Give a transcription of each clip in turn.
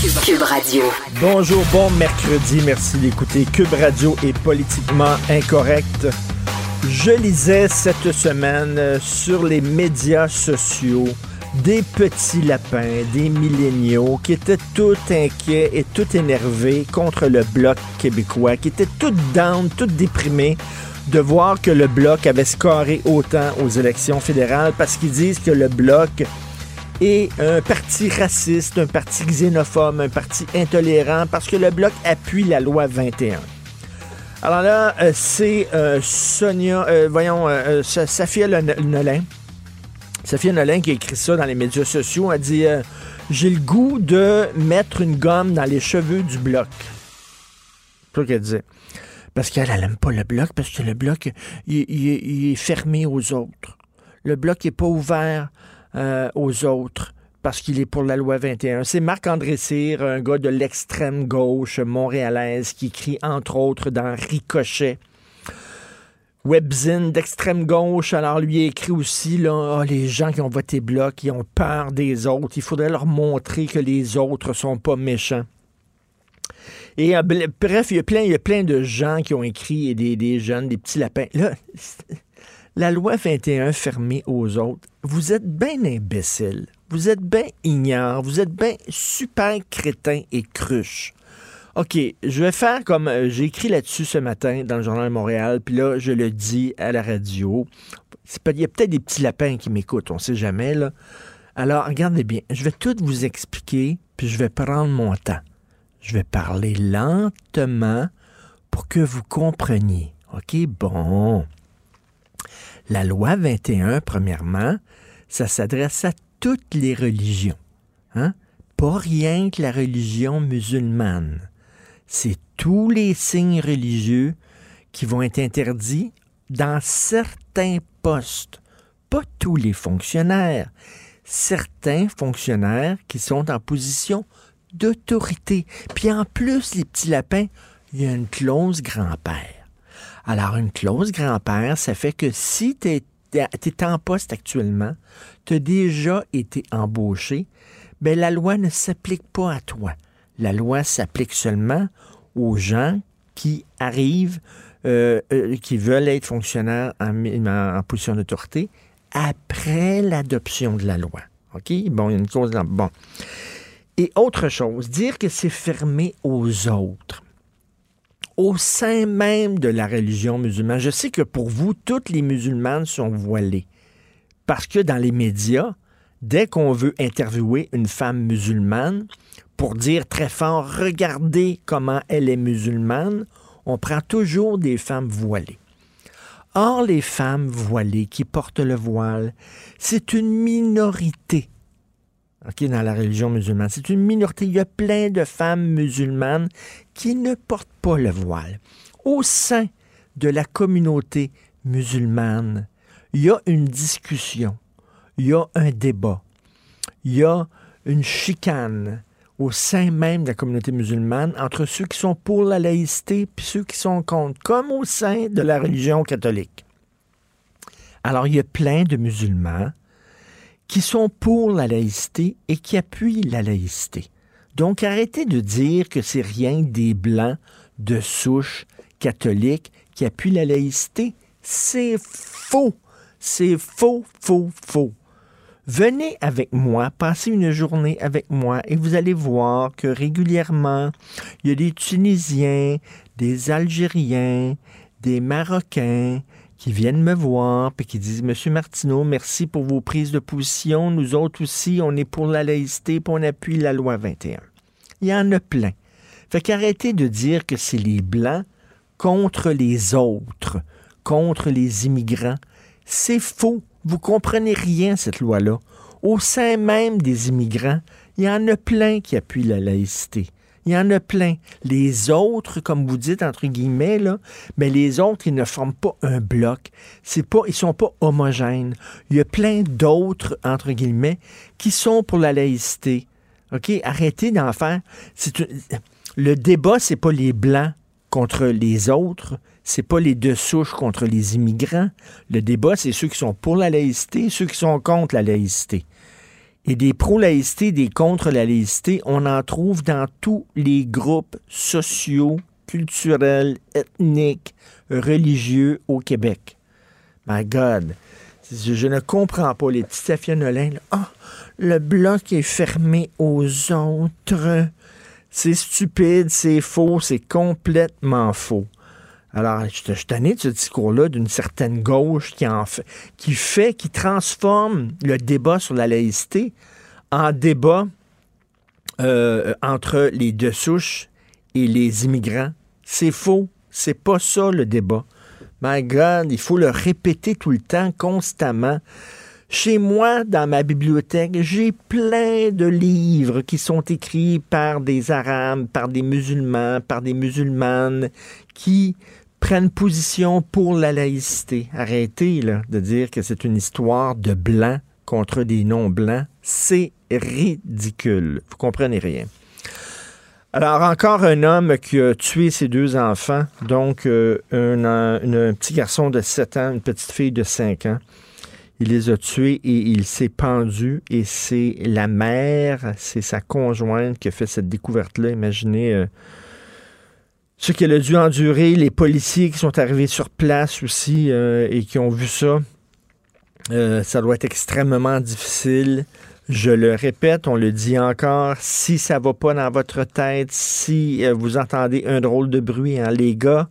Cube Radio. Bonjour, bon mercredi. Merci d'écouter Cube Radio est politiquement incorrect. Je lisais cette semaine euh, sur les médias sociaux des petits lapins, des milléniaux qui étaient tout inquiets et tout énervés contre le bloc québécois, qui étaient tout down, tout déprimés de voir que le bloc avait scoré autant aux élections fédérales parce qu'ils disent que le bloc est un parti raciste, un parti xénophobe, un parti intolérant parce que le bloc appuie la loi 21. Alors là, euh, c'est euh, Sonia, euh, voyons, euh, Sa- Safia Nolin. Safia Nolin qui a écrit ça dans les médias sociaux. a dit J'ai le goût de mettre une gomme dans les cheveux du bloc. C'est ça qu'elle disait. Parce qu'elle, elle aime pas le bloc, parce que le bloc, il est fermé aux autres. Le bloc n'est pas ouvert euh, aux autres parce qu'il est pour la loi 21. C'est Marc-André Cyr, un gars de l'extrême gauche montréalaise, qui écrit entre autres dans Ricochet. Webzine d'extrême gauche, alors lui écrit aussi là, Ah, les gens qui ont voté bloc, ils ont peur des autres. Il faudrait leur montrer que les autres sont pas méchants. Et euh, bref, il y, a plein, il y a plein de gens qui ont écrit, et des, des jeunes, des petits lapins. Là, la loi 21 fermée aux autres, vous êtes bien imbécile. Vous êtes bien ignare. Vous êtes bien super crétin et cruche. OK, je vais faire comme euh, j'ai écrit là-dessus ce matin dans le Journal de Montréal, puis là, je le dis à la radio. Il y a peut-être des petits lapins qui m'écoutent, on sait jamais. Alors, regardez bien, je vais tout vous expliquer, puis je vais prendre mon temps. Je vais parler lentement pour que vous compreniez. OK, bon. La loi 21, premièrement, ça s'adresse à toutes les religions. Hein? Pas rien que la religion musulmane. C'est tous les signes religieux qui vont être interdits dans certains postes. Pas tous les fonctionnaires. Certains fonctionnaires qui sont en position d'autorité. Puis en plus, les petits lapins, il y a une clause grand-père. Alors, une clause grand-père, ça fait que si tu es, en poste actuellement, tu as déjà été embauché, ben la loi ne s'applique pas à toi. La loi s'applique seulement aux gens qui arrivent, euh, euh, qui veulent être fonctionnaires en- en position d'autorité après l'adoption de la loi. OK? Bon, il y a une clause dans... Bon. Et autre chose, dire que c'est fermé aux autres au sein même de la religion musulmane. Je sais que pour vous, toutes les musulmanes sont voilées. Parce que dans les médias, dès qu'on veut interviewer une femme musulmane pour dire très fort, regardez comment elle est musulmane, on prend toujours des femmes voilées. Or, les femmes voilées qui portent le voile, c'est une minorité OK, dans la religion musulmane. C'est une minorité. Il y a plein de femmes musulmanes qui ne portent pas le voile. Au sein de la communauté musulmane, il y a une discussion, il y a un débat, il y a une chicane au sein même de la communauté musulmane entre ceux qui sont pour la laïcité et ceux qui sont contre, comme au sein de la religion catholique. Alors, il y a plein de musulmans qui sont pour la laïcité et qui appuient la laïcité. Donc, arrêtez de dire que c'est rien des blancs de souche catholique qui appuient la laïcité. C'est faux. C'est faux, faux, faux. Venez avec moi, passez une journée avec moi et vous allez voir que régulièrement, il y a des Tunisiens, des Algériens, des Marocains qui viennent me voir et qui disent Monsieur Martineau, merci pour vos prises de position. Nous autres aussi, on est pour la laïcité et on appuie la loi 21. Il y en a plein. Fait qu'arrêtez de dire que c'est les Blancs contre les autres, contre les immigrants. C'est faux. Vous comprenez rien, cette loi-là. Au sein même des immigrants, il y en a plein qui appuient la laïcité. Il y en a plein. Les autres, comme vous dites, entre guillemets, là, mais les autres, ils ne forment pas un bloc. C'est pas, ils sont pas homogènes. Il y a plein d'autres, entre guillemets, qui sont pour la laïcité. OK? Arrêtez d'en faire. Le débat, c'est pas les Blancs contre les autres, c'est pas les deux souches contre les immigrants. Le débat, c'est ceux qui sont pour la laïcité, ceux qui sont contre la laïcité. Et des pro-laïcité, des contre la laïcité, on en trouve dans tous les groupes sociaux, culturels, ethniques, religieux au Québec. My God. Je, ne comprends pas les petits affionnolins. Ah, le bloc est fermé aux autres. C'est stupide, c'est faux, c'est complètement faux. Alors, je suis tanné de ce discours-là d'une certaine gauche qui, en fait, qui fait, qui transforme le débat sur la laïcité en débat euh, entre les deux souches et les immigrants. C'est faux. C'est pas ça le débat. My God, il faut le répéter tout le temps, constamment. Chez moi, dans ma bibliothèque, j'ai plein de livres qui sont écrits par des Arabes, par des musulmans, par des musulmanes, qui prennent position pour la laïcité. Arrêtez de dire que c'est une histoire de blancs contre des non-blancs. C'est ridicule. Vous comprenez rien. Alors, encore un homme qui a tué ses deux enfants, donc euh, un, un, petit garçon de 7 ans, une petite fille de 5 ans. Il les a tués et il s'est pendu et c'est la mère, c'est sa conjointe qui a fait cette découverte-là. Imaginez euh, ce qu'elle a dû endurer, les policiers qui sont arrivés sur place aussi euh, et qui ont vu ça. Euh, ça doit être extrêmement difficile. Je le répète, on le dit encore, si ça va pas dans votre tête, si vous entendez un drôle de bruit, hein, les gars,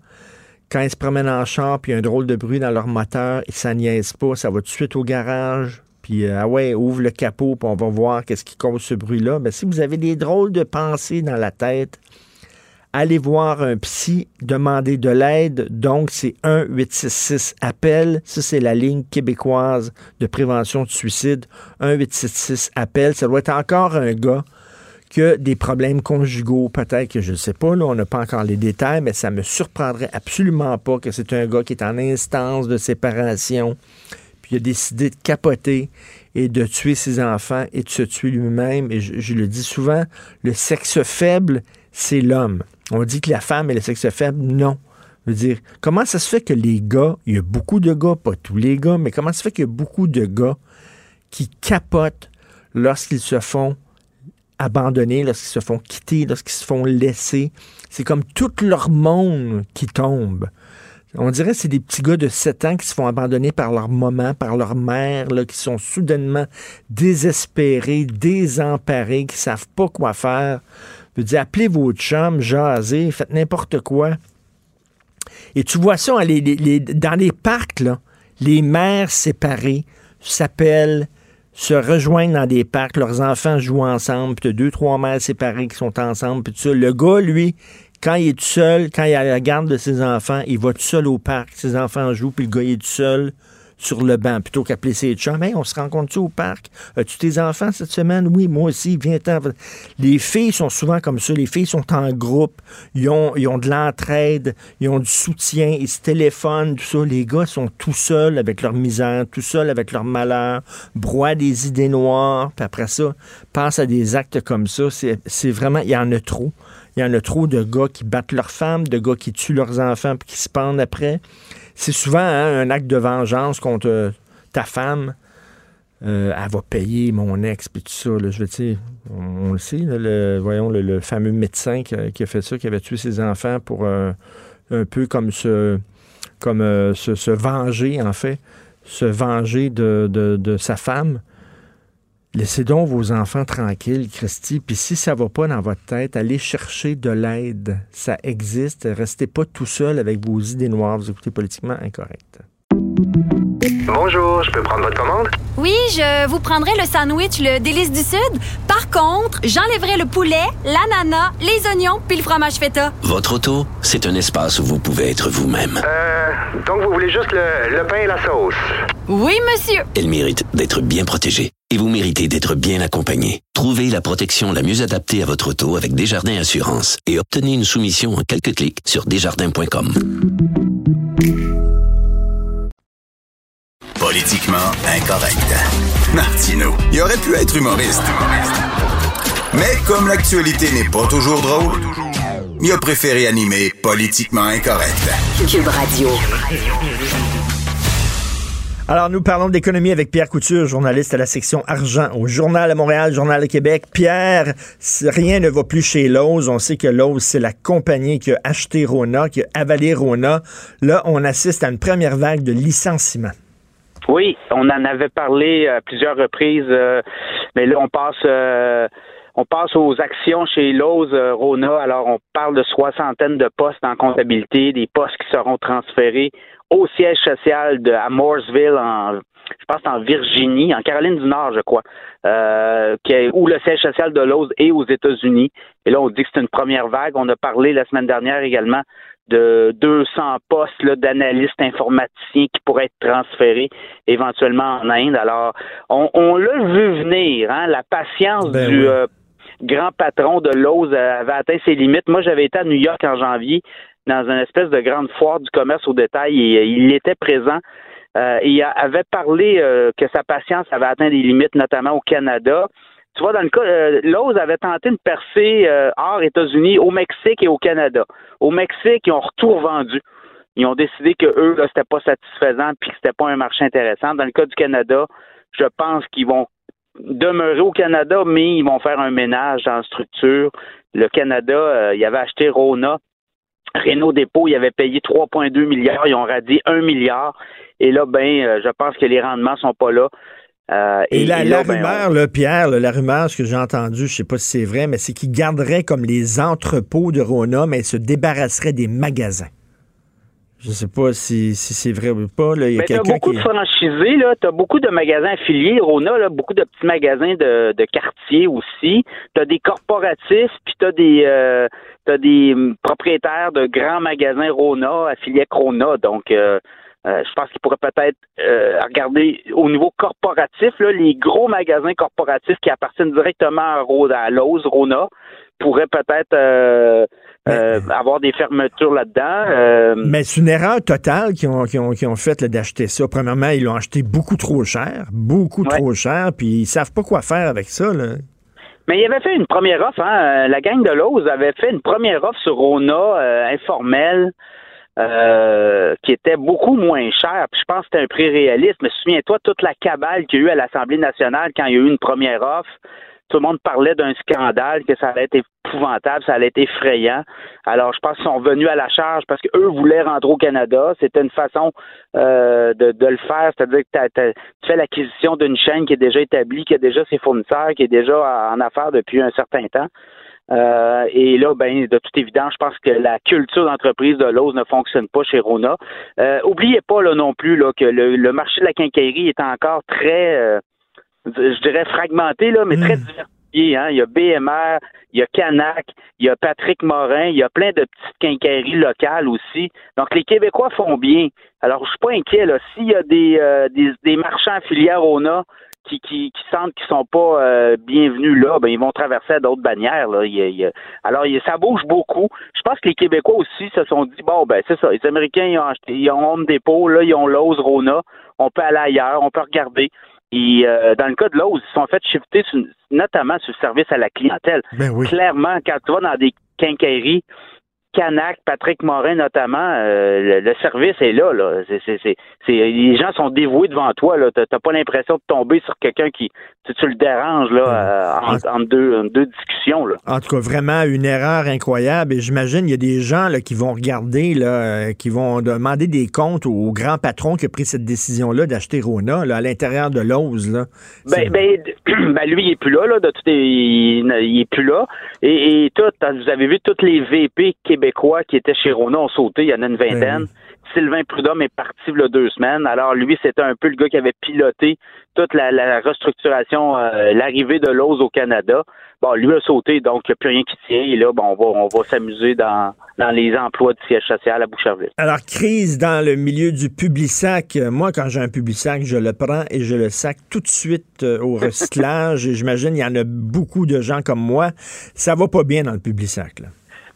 quand ils se promènent en char, puis un drôle de bruit dans leur moteur, et ça niaise pas, ça va tout de suite au garage, puis euh, ah ouais, ouvre le capot, puis on va voir qu'est-ce qui cause ce bruit-là. Mais si vous avez des drôles de pensées dans la tête, allez voir un psy, demandez de l'aide. Donc, c'est 1-866-APPEL. Ça, c'est la ligne québécoise de prévention de suicide. 1-866-APPEL. Ça doit être encore un gars que des problèmes conjugaux, peut-être que je ne sais pas, là, on n'a pas encore les détails, mais ça me surprendrait absolument pas que c'est un gars qui est en instance de séparation, puis il a décidé de capoter et de tuer ses enfants et de se tuer lui-même. Et je, le dis souvent, le sexe faible, c'est l'homme. On dit que la femme est le sexe faible. Non. Je veux dire, comment ça se fait que les gars, il y a beaucoup de gars, pas tous les gars, mais comment ça se fait qu'il y a beaucoup de gars qui capotent lorsqu'ils se font abandonnés, lorsqu'ils se font quitter, lorsqu'ils se font laisser? C'est comme tout leur monde qui tombe. On dirait que c'est des petits gars de 7 ans qui se font abandonner par leur maman, par leur mère, qui sont soudainement désespérés, désemparés, qui savent pas quoi faire. Je dire, appelez votre chum, jasez, faites n'importe quoi. Et tu vois ça dans les parcs, là, les mères séparées s'appellent se rejoignent dans des parcs, leurs enfants jouent ensemble, puis tu deux, trois mères séparées qui sont ensemble, puis ça. Le gars, lui, quand il est tout seul, quand il a la garde de ses enfants, il va tout seul au parc, ses enfants jouent, puis le gars, il est tout seul sur le banc plutôt qu'appeler ses chums. Hey, on se rencontre-tu au parc? As-tu tes enfants cette semaine? Oui, moi aussi, viens-t'en. Les filles sont souvent comme ça. Les filles sont en groupe. Ils ont, ils ont de l'entraide. Ils ont du soutien. Ils se téléphonent, tout ça. Les gars sont tout seuls avec leur misère, tout seuls avec leur malheur, broient des idées noires. Puis après ça, pensent à des actes comme ça. C'est vraiment, il y en a trop. Il y en a trop de gars qui battent leurs femmes, de gars qui tuent leurs enfants puis qui se pendent après c'est souvent hein, un acte de vengeance contre euh, ta femme. Euh, elle va payer mon ex, puis tout ça. je veux dire, on, le sait, le, voyons, le, fameux médecin qui a, fait ça, qui avait tué ses enfants pour euh, un peu comme se, comme, se, venger, en fait, se venger de, sa femme. Laissez donc vos enfants tranquilles, Christy. Puis si ça va pas dans votre tête, allez chercher de l'aide. Ça existe. Restez pas tout seul avec vos idées noires. Vous écoutez politiquement incorrect. Bonjour, je peux prendre votre commande? Oui, je vous prendrai le sandwich, le délice du Sud. Par contre, j'enlèverai le poulet, l'ananas, les oignons puis le fromage feta. Votre auto, c'est un espace où vous pouvez être vous-même. Euh, donc vous voulez juste le, le pain et la sauce? Oui, monsieur. Elle mérite d'être bien protégée. Et vous méritez d'être bien accompagné. Trouvez la protection la mieux adaptée à votre auto avec Desjardins Assurance et obtenez une soumission en quelques clics sur desjardins.com. Politiquement incorrect. Martino, il aurait pu être humoriste. Mais comme l'actualité n'est pas toujours drôle, il a préféré animer Politiquement incorrect. Cube Radio. Alors, nous parlons d'économie avec Pierre Couture, journaliste à la section argent au Journal de Montréal, Journal de Québec. Pierre, rien ne va plus chez Lowe's. On sait que Lowe's, c'est la compagnie qui a acheté Rona, qui a avalé Rona. Là, on assiste à une première vague de licenciements. Oui, on en avait parlé à plusieurs reprises, euh, mais là, on passe. euh, on passe aux actions chez Lowe's euh, Rona. Alors, on parle de soixantaine de postes en comptabilité, des postes qui seront transférés au siège social de à Mooresville, en, je pense en Virginie, en Caroline du Nord, je crois, euh, qui est, où le siège social de Lowe's est aux États-Unis. Et là, on dit que c'est une première vague. On a parlé la semaine dernière également de 200 postes là, d'analystes informaticiens qui pourraient être transférés éventuellement en Inde. Alors, on, on l'a vu venir, hein, la patience Ben du oui. euh, grand patron de Lowe's avait atteint ses limites. Moi, j'avais été à New York en janvier dans une espèce de grande foire du commerce au détail et euh, il était présent. Euh, il avait parlé euh, que sa patience avait atteint des limites, notamment au Canada. Tu vois, dans le cas, euh, Lowe's avait tenté une percée euh, hors États-Unis, au Mexique et au Canada. Au Mexique, ils ont retour vendu. Ils ont décidé que eux, là, c'était pas satisfaisant puis que c'était pas un marché intéressant. Dans le cas du Canada, je pense qu'ils vont demeurer au Canada, mais ils vont faire un ménage dans la structure. Le Canada, euh, il avait acheté Rona. Renault Dépôt, il avait payé 3,2 milliards, ils ont radié 1 milliard. Et là, ben, euh, je pense que les rendements sont pas là. Euh, Et, la, là, la ben, rumeur, là, Pierre, là, la rumeur, ce que j'ai entendu, je sais pas si c'est vrai, mais c'est qu'ils garderaient comme les entrepôts de Rona, mais ils se débarrasseraient des magasins. Je sais pas si, si c'est vrai ou pas. Là. Il y a quelqu'un beaucoup qui. de franchisés, là. T'as beaucoup de magasins affiliés, Rona, là, beaucoup de petits magasins de, de quartier aussi. T'as des corporatifs, puis t'as des euh, t'as des hum, propriétaires de grands magasins Rona affiliés avec Rona. Donc euh, euh, je pense qu'ils pourraient peut-être euh, regarder au niveau corporatif, là, les gros magasins corporatifs qui appartiennent directement à, Ro- à Lowe's, Rona, pourraient peut-être euh, euh, avoir des fermetures là-dedans. Euh, Mais c'est une erreur totale qu'ils ont, ont faite d'acheter ça. Premièrement, ils l'ont acheté beaucoup trop cher, beaucoup Ouais. trop cher, puis ils savent pas quoi faire avec ça. Là. Mais il avait fait une première offre, hein. La gang de Lowe's avait fait une première offre sur Rona euh, informelle euh, qui était beaucoup moins chère. Puis je pense que c'était un prix réaliste. Mais souviens-toi, toute la cabale qu'il y a eu à l'Assemblée nationale quand il y a eu une première offre, tout le monde parlait d'un scandale, que ça allait être épouvantable, ça allait être effrayant. Alors, je pense qu'ils sont venus à la charge parce qu'eux voulaient rentrer au Canada. C'était une façon euh, de, de le faire, c'est-à-dire que tu fais l'acquisition d'une chaîne qui est déjà établie, qui a déjà ses fournisseurs, qui est déjà en affaires depuis un certain temps. Euh, et là, ben, de toute évidence, je pense que la culture d'entreprise de Lowe's ne fonctionne pas chez Rona. Euh, oubliez pas là non plus là, que le, le marché de la quincaillerie est encore très, euh, je dirais fragmenté là, mais très diversifié. Hein. Il y a BMR, il y a Canac, il y a Patrick Morin, il y a plein de petites quincailleries locales aussi. Donc les Québécois font bien. Alors je suis pas inquiet là. S'il y a des, euh, des, des marchands affiliés à Rona qui, qui, qui sentent qu'ils sont pas euh, bienvenus là, ben ils vont traverser à d'autres bannières. Là. Il il alors il ça bouge beaucoup. Je pense que les Québécois aussi se sont dit bon ben c'est ça. Les Américains ils ont acheté, ils ont Home Depot, là ils ont Lowe's, Rona. On peut aller ailleurs, on peut regarder. Et euh, dans le cas de Lowe's, ils sont fait shifter sur- notamment sur le service à la clientèle. Ben oui. Clairement, quand tu vas dans des quincailleries Canac, Patrick Morin notamment, euh, le, le service est là. là. Les gens sont dévoués devant toi. T'as, t'as pas l'impression de tomber sur quelqu'un qui tu, tu le déranges là, euh, entre deux, deux discussions. Là. En tout cas, vraiment une erreur incroyable. Et j'imagine il y a des gens là, qui vont regarder, là, euh, qui vont demander des comptes au grand patron qui a pris cette décision-là d'acheter Rona là, à l'intérieur de l'ose. Là. Ben, ben, ben, lui, il est plus là, là. De tout, il, il est plus là. Et, et tout, vous avez vu tous les VP québécois qui étaient chez Rona ont sauté. Il y en a une vingtaine. Ben oui. Sylvain Prudhomme est parti il y a deux semaines. Alors lui, c'était un peu le gars qui avait piloté toute la, la restructuration, euh, l'arrivée de l'ose au Canada. Bon, lui a sauté, donc il n'y a plus rien qui tient. Et là, bon, on va, on va s'amuser dans, dans les emplois du siège social à Boucherville. Alors, crise dans le milieu du Publisac. Euh, Moi, quand j'ai un Publisac, je le prends et je le sac tout de suite euh, au recyclage. et j'imagine il y en a beaucoup de gens comme moi. Ça va pas bien dans le Publisac. Là.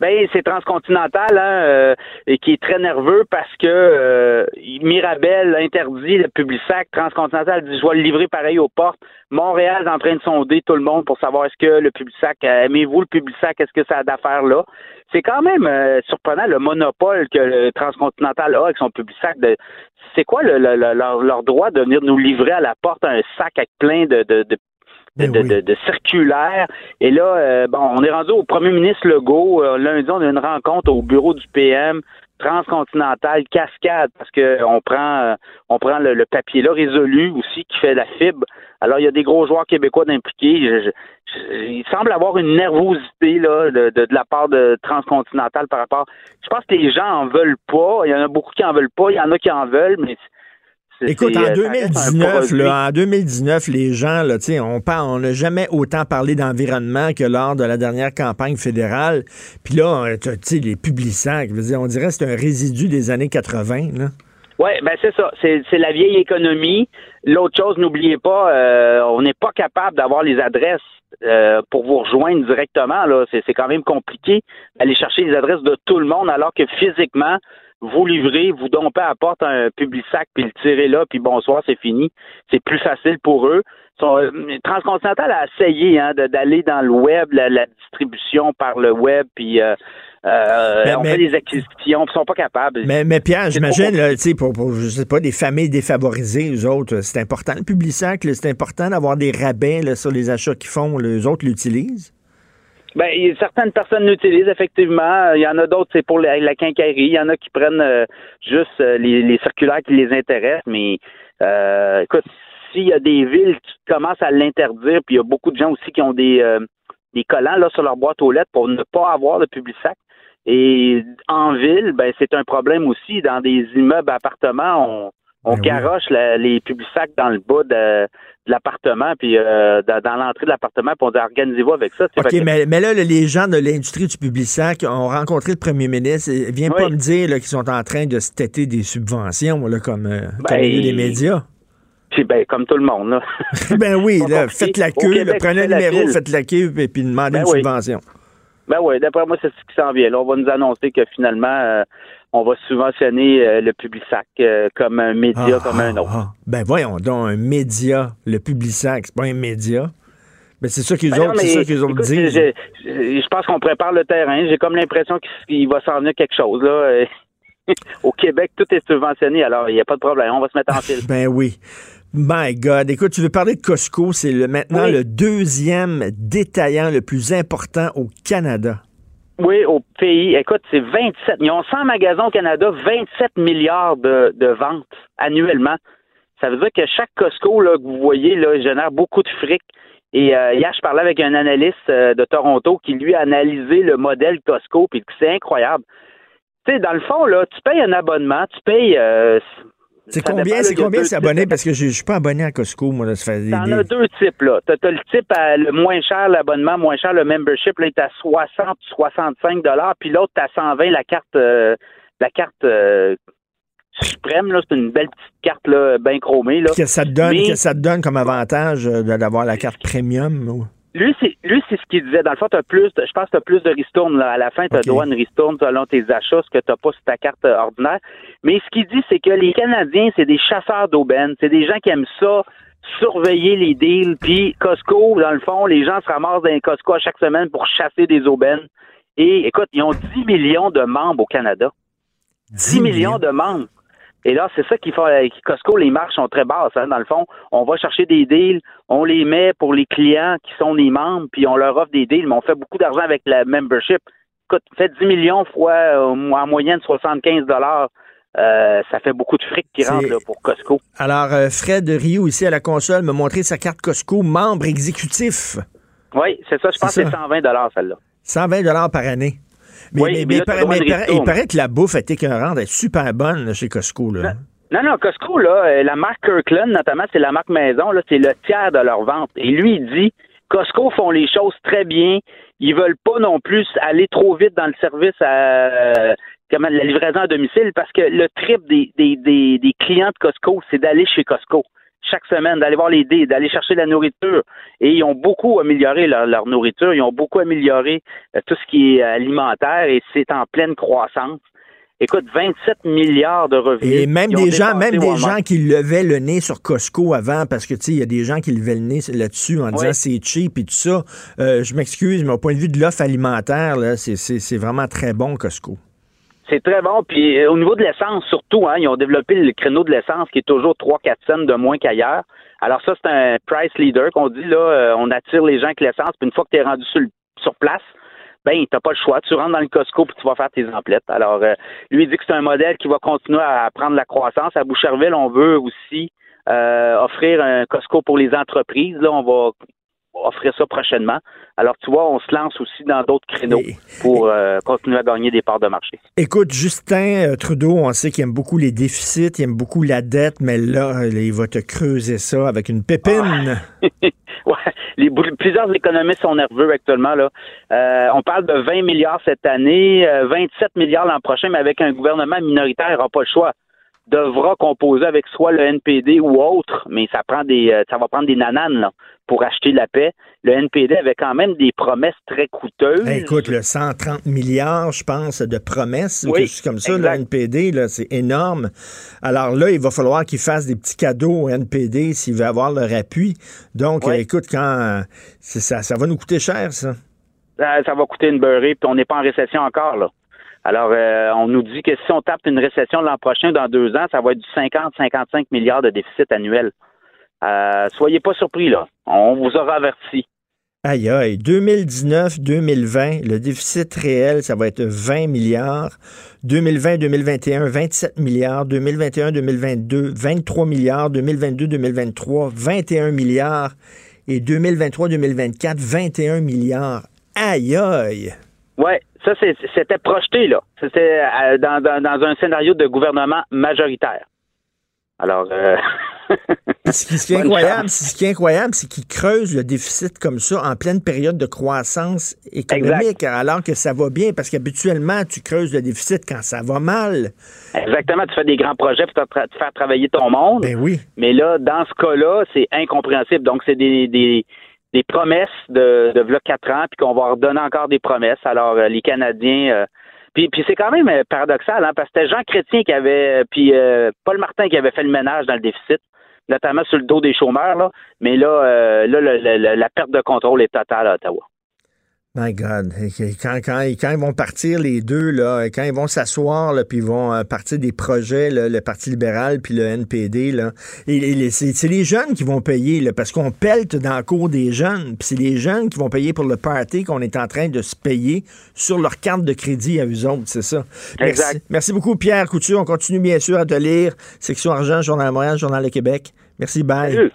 Ben, c'est transcontinental, hein, euh, et qui est très nerveux parce que euh, Mirabel interdit le Publisac. Transcontinental dit je vais le livrer pareil aux portes. Montréal est en train de sonder tout le monde pour savoir est-ce que le Publisac, euh, aimez-vous le Publisac, est-ce que ça a d'affaires là? C'est quand même euh, surprenant le monopole que le Transcontinental a avec son Publisac. De, c'est quoi le- leur, leur droit de venir nous livrer à la porte un sac avec plein de, de, de de, Ben de, oui. de- de circulaire. Et là, euh, bon, on est rendu au premier ministre Legault. Euh, lundi, on a une rencontre au bureau du PM transcontinental cascade parce que on prend euh, on prend le, le papier là résolu aussi qui fait la fibre. Alors il y a des gros joueurs québécois d'impliqués. Je- je- je- il semble avoir une nervosité là de, de, de la part de transcontinental par rapport. Je pense que les gens en veulent pas. Il y en a beaucoup qui en veulent pas. Il y en a qui en veulent, mais c'est- Écoute, en euh, ça reste un 2019, produit. là, en 2019, les gens, là, on parle, on n'a jamais autant parlé d'environnement que lors de la dernière campagne fédérale. Puis là, euh, tu sais, les dire, on dirait que c'est un résidu des années 80. Là. Oui, ben c'est ça. C'est, c'est la vieille économie. L'autre chose, n'oubliez pas, euh, on n'est pas capable d'avoir les adresses euh, pour vous rejoindre directement. Là, c'est, c'est quand même compliqué d'aller chercher les adresses de tout le monde, alors que physiquement, vous livrez, vous dompez à la porte un public sac, puis le tirez là, puis bonsoir, c'est fini. C'est plus facile pour eux. Euh, Transcontinental a essayé hein, d'aller dans le web, la, la distribution par le web, puis euh, euh, Mais- on mais- fait des acquisitions, puis ils sont pas capables. Mais, mais Pierre, j'imagine, trop là, tu sais, pour, pour, je sais pas, des familles défavorisées, eux autres, c'est important le publicsac, là, c'est important d'avoir des rabais là, sur les achats qu'ils font, les autres l'utilisent. Ben, certaines personnes l'utilisent effectivement. Il y en a d'autres, c'est pour la, la quincaillerie. Il y en a qui prennent euh, juste euh, les, les circulaires qui les intéressent. Mais euh, écoute, s'il y a des villes qui commencent à l'interdire, puis il y a beaucoup de gens aussi qui ont des, euh, des collants là sur leur boîte aux lettres pour ne pas avoir de public sac. Et en ville, ben c'est un problème aussi. Dans des immeubles appartements, on, on Ben oui. garoche la- les publics sacs dans le bas de, de l'appartement, puis euh, dans, dans l'entrée de l'appartement, puis on dit organisez-vous avec ça. OK, que- mais, mais là, les gens de l'industrie du publicsac ont rencontré le premier ministre. et Viens Oui. pas me dire qu'ils sont en train de se têter des subventions, là, comme, euh, comme Ben, il des médias. Puis ben, comme tout le monde, là. ben oui, là, faites la queue, là, prenez un la numéro, faites la queue, et puis demandez Ben une oui. subvention. ben oui, d'après moi, c'est ce qui s'en vient. Là, on va nous annoncer que finalement, euh, on va subventionner euh, le public sac euh, comme un média, Ah, comme un ah, autre. ah. Ben voyons donc, un média, le Publisac, c'est pas un média. Ben c'est ça qu'ils Ben c'est mais, ça qu'ils autres écoute, disent. Je, je- je pense qu'on prépare le terrain. J'ai comme l'impression qu'il va s'en venir quelque chose. Là. Au Québec, tout est subventionné, alors il n'y a pas de problème. On va se mettre en file. Ben oui. My God. Écoute, tu veux parler de Costco, c'est le, maintenant Oui. le deuxième détaillant le plus important au Canada. Oui, au pays. Écoute, c'est 27. Ils ont 100 magasins au Canada, 27 milliards de, de ventes annuellement. Ça veut dire que chaque Costco là, que vous voyez là, génère beaucoup de fric. Et euh, hier, je parlais avec un analyste euh, de Toronto qui, lui, a analysé le modèle Costco, puis c'est incroyable. Tu sais, dans le fond, là, tu payes un abonnement, tu payes... euh, C'est combien, là, c'est combien c'est abonné? Parce que je je suis pas abonné à Costco, moi. Là, ça fait T'en des- as deux types, là. T'as, t'as le type à le moins cher, l'abonnement moins cher, le membership, là, il est à 60, 65 dollars, puis l'autre, t'as 120, la carte, euh, la carte euh, suprême, là, c'est une belle petite carte, là, bien chromée, là. que ça te donne, Mais- que ça te donne comme avantage euh, d'avoir la carte premium. ou- Lui, c'est, lui, c'est ce qu'il disait. Dans le fond, t'as plus, de- je pense que t'as plus de ristourne, là. À la fin, t'as Ok. droit à une ristourne selon tes achats, ce que t'as pas sur ta carte euh, ordinaire. Mais ce qu'il dit, c'est que les Canadiens, c'est des chasseurs d'aubaines. C'est des gens qui aiment ça, surveiller les deals. Puis Costco, dans le fond, les gens se ramassent dans les Costco à chaque semaine pour chasser des aubaines. Et écoute, ils ont 10 millions de membres au Canada. 10 millions? de membres. Et là, c'est ça qui fait avec Costco, les marges sont très basses. Hein. Dans le fond, on va chercher des deals, on les met pour les clients qui sont les membres, puis on leur offre des deals, mais on fait beaucoup d'argent avec la membership. Écoute, fait 10 millions fois euh, en moyenne 75 dollars. Euh, ça fait beaucoup de fric qui rentre là, pour Costco. Alors, euh, Fred Rio, ici à la console, m'a montré sa carte Costco, membre exécutif. Oui, c'est ça. Je pense que c'est 120 celle-là. 120 par année. Mais, Oui, mais- là, il paraît que la bouffe est écœurante, elle est super bonne là, chez Costco. Là. Non, non, Costco, là, euh, la marque Kirkland, notamment, c'est la marque maison, là, c'est le tiers de leur vente. Et lui, il dit, Costco font les choses très bien. Ils veulent pas non plus aller trop vite dans le service à euh, comment, la livraison à domicile parce que le trip des, des, des, des clients de Costco, c'est d'aller chez Costco chaque semaine, d'aller voir les dés, d'aller chercher la nourriture. Et ils ont beaucoup amélioré leur, leur nourriture, ils ont beaucoup amélioré euh, tout ce qui est alimentaire et c'est en pleine croissance. Écoute, 27 milliards de revenus. Et même des gens, même des gens qui levaient le nez sur Costco avant, parce que tu sais, il y a des gens qui levaient le nez là-dessus en disant c'est cheap et tout ça. Euh, je m'excuse, mais au point de vue de l'offre alimentaire, là, c'est, c'est, c'est vraiment très bon, Costco. C'est très bon. Puis euh, au niveau de l'essence, surtout, hein, ils ont développé le créneau de l'essence qui est toujours 3-4 cents de moins qu'ailleurs. Alors ça, c'est un price leader qu'on dit là, euh, on attire les gens avec l'essence, puis une fois que tu es rendu sur, sur place, ben t'as pas le choix. Tu rentres dans le Costco puis tu vas faire tes emplettes. Alors euh, lui il dit que c'est un modèle qui va continuer à prendre la croissance. À Boucherville, on veut aussi offrir un Costco pour les entreprises. Là, on va offrir ça prochainement. Alors tu vois, on se lance aussi dans d'autres créneaux pour euh, continuer à gagner des parts de marché. Écoute, Justin euh, Trudeau, on sait qu'il aime beaucoup les déficits, il aime beaucoup la dette, mais là, euh, il va te creuser ça avec une pépine. Ouais, les, plusieurs économistes sont nerveux actuellement. Là. Euh, on parle de 20 milliards cette année, euh, 27 milliards l'an prochain, mais avec un gouvernement minoritaire, il n'aura pas le choix. Devra composer avec soit le NPD ou autre, mais ça prend des, euh, ça va prendre des nananes là, pour acheter la paix. Le NPD avait quand même des promesses très coûteuses. Hey, écoute, le 130 milliards, je pense, de promesses, ou Oui, quelque chose comme ça, le. NPD, là, c'est énorme. Alors là, il va falloir qu'il fasse des petits cadeaux au NPD s'il veut avoir leur appui. Donc, Oui. écoute, quand ça, ça va nous coûter cher, ça. ça, ça va coûter une beurrée, puis on n'est pas en récession encore, là. Alors, euh, on nous dit que si on tape une récession l'an prochain, dans deux ans, ça va être du 50-55 milliards de déficit annuel. Euh, soyez pas surpris, là. On vous aura averti. Aïe, aïe. 2019-2020, le déficit réel, ça va être 20 milliards. 2020-2021, 27 milliards. 2021-2022, 23 milliards. 2022-2023, 21 milliards. Et 2023-2024, 21 milliards. Aïe, aïe. Ouais, ça, c'était projeté, là. C'était euh, dans, dans, dans un scénario de gouvernement majoritaire. Alors, euh, Ce qui, ce qui est incroyable, ce qui est incroyable, c'est qu'ils creusent le déficit comme ça en pleine période de croissance économique, alors que ça va bien, parce qu'habituellement, tu creuses le déficit quand ça va mal. exactement, tu fais des grands projets pour te, faire travailler ton monde. Ben oui. Mais là, dans ce cas-là, c'est incompréhensible. Donc, c'est des, des, des promesses de, de quatre ans, puis qu'on va redonner encore des promesses. Alors, euh, les Canadiens... euh, puis, puis c'est quand même euh, paradoxal, hein, parce que c'était Jean Chrétien qui avait... Puis euh, Paul Martin qui avait fait le ménage dans le déficit, notamment sur le dos des chômeurs. Là. Mais là, là le- la perte de contrôle est totale à Ottawa. My God. Quand, quand, quand ils vont partir les deux, là, quand ils vont s'asseoir, puis ils vont euh, partir des projets, là, le Parti libéral puis le NPD, là, c'est les jeunes qui vont payer, là, parce qu'on pelte dans le cours des jeunes, puis c'est les jeunes qui vont payer pour le party qu'on est en train de se payer sur leur carte de crédit à eux autres, c'est ça. Merci, Exact. merci beaucoup, Pierre Couture. On continue bien sûr à te lire. Section Argent, Journal de Montréal, Journal de Québec. Merci, bye. Salut.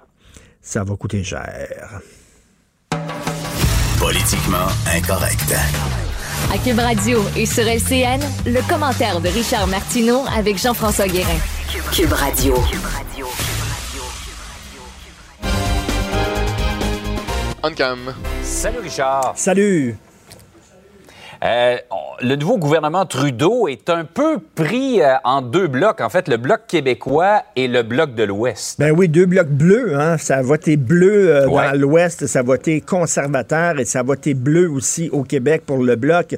Ça va coûter cher. Politiquement incorrect. À Cube Radio et sur LCN, le commentaire de Richard Martineau avec Jean-François Guérin. Cube Radio. On cam. Salut Richard. Salut. Euh, le nouveau gouvernement Trudeau est un peu pris euh, en deux blocs, en fait, le bloc québécois et le bloc de l'Ouest. Ben oui, deux blocs bleus. Hein? Ça a voté bleu euh, dans l'Ouest, ça a voté conservateur et ça a voté bleu aussi au Québec pour le bloc.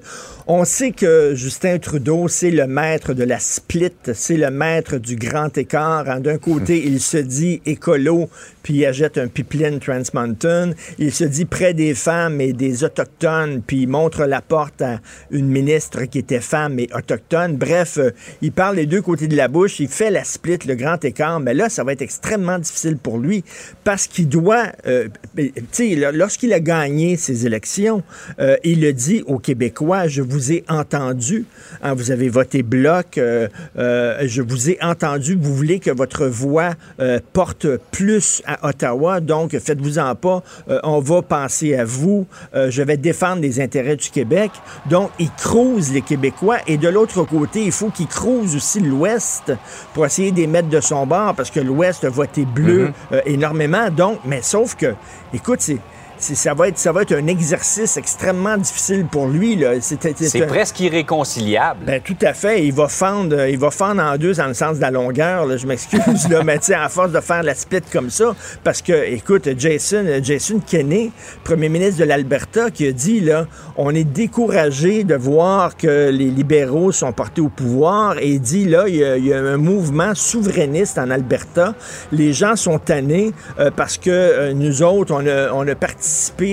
On sait que Justin Trudeau, c'est le maître de la split, c'est le maître du grand écart. Hein. D'un côté, il se dit écolo, puis il achète un pipeline Trans Mountain. Il se dit près des femmes et des autochtones, puis il montre la porte à une ministre qui était femme et autochtone. Bref, euh, il parle les deux côtés de la bouche, il fait la split, le grand écart, mais là, ça va être extrêmement difficile pour lui parce qu'il doit, euh, tu sais, lorsqu'il a gagné ses élections, euh, il le dit aux Québécois, je vous vous ai entendu. Hein, vous avez voté bloc. Euh, euh, je vous ai entendu. Vous voulez que votre voix euh, porte plus à Ottawa. Donc, faites-vous-en pas. on va penser à vous. je vais défendre les intérêts du Québec. Donc, il crouse les Québécois. Et de l'autre côté, il faut qu'il crouse aussi l'Ouest pour essayer de mettre de son bord parce que l'Ouest a voté bleu mm-hmm. énormément. Donc, mais sauf que, écoute, c'est ça va, être, ça va être un exercice extrêmement difficile pour lui. C'est presque irréconciliable. Ben, tout à fait. Il va, fendre, il va fendre en deux dans le sens de la longueur. Je m'excuse, mais à force de faire la split comme ça, parce que, écoute, Jason, Jason Kenney, premier ministre de l'Alberta, qui a dit, là, on est découragé de voir que les libéraux sont portés au pouvoir et il dit, là, il y, a, un mouvement souverainiste en Alberta. Les gens sont tannés euh, parce que euh, nous autres, on a, on a participé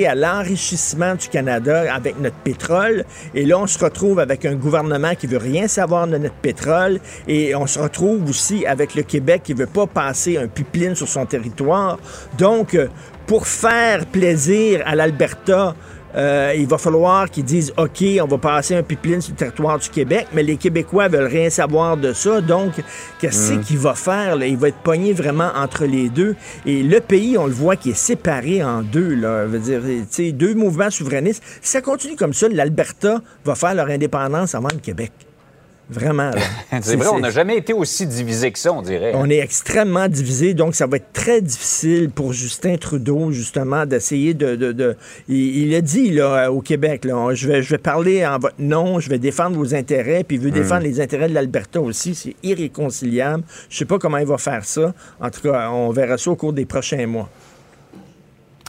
à l'enrichissement du Canada avec notre pétrole. Et là, on se retrouve avec un gouvernement qui veut rien savoir de notre pétrole. Et on se retrouve aussi avec le Québec qui veut pas passer un pipeline sur son territoire. Donc, euh, pour faire plaisir à l'Alberta, euh, il va falloir qu'ils disent OK, on va passer un pipeline sur le territoire du Québec, mais les Québécois veulent rien savoir de ça. Donc, qu'est-ce mm. qu'il va faire? Il va être pogné vraiment entre les deux. Et le pays, on le voit, qui est séparé en deux. Là. Veut dire, deux mouvements souverainistes. Si ça continue comme ça, l'Alberta va faire leur indépendance avant le Québec. Vraiment. c'est vrai, on n'a jamais été aussi divisé que ça, on dirait. On est extrêmement divisé, donc ça va être très difficile pour Justin Trudeau, justement, d'essayer de... Il, a dit là, au Québec, là, je, vais, je vais parler en votre nom, je vais défendre vos intérêts, puis il veut hmm. défendre les intérêts de l'Alberta aussi. C'est irréconciliable. Je sais pas comment il va faire ça. En tout cas, on verra ça au cours des prochains mois.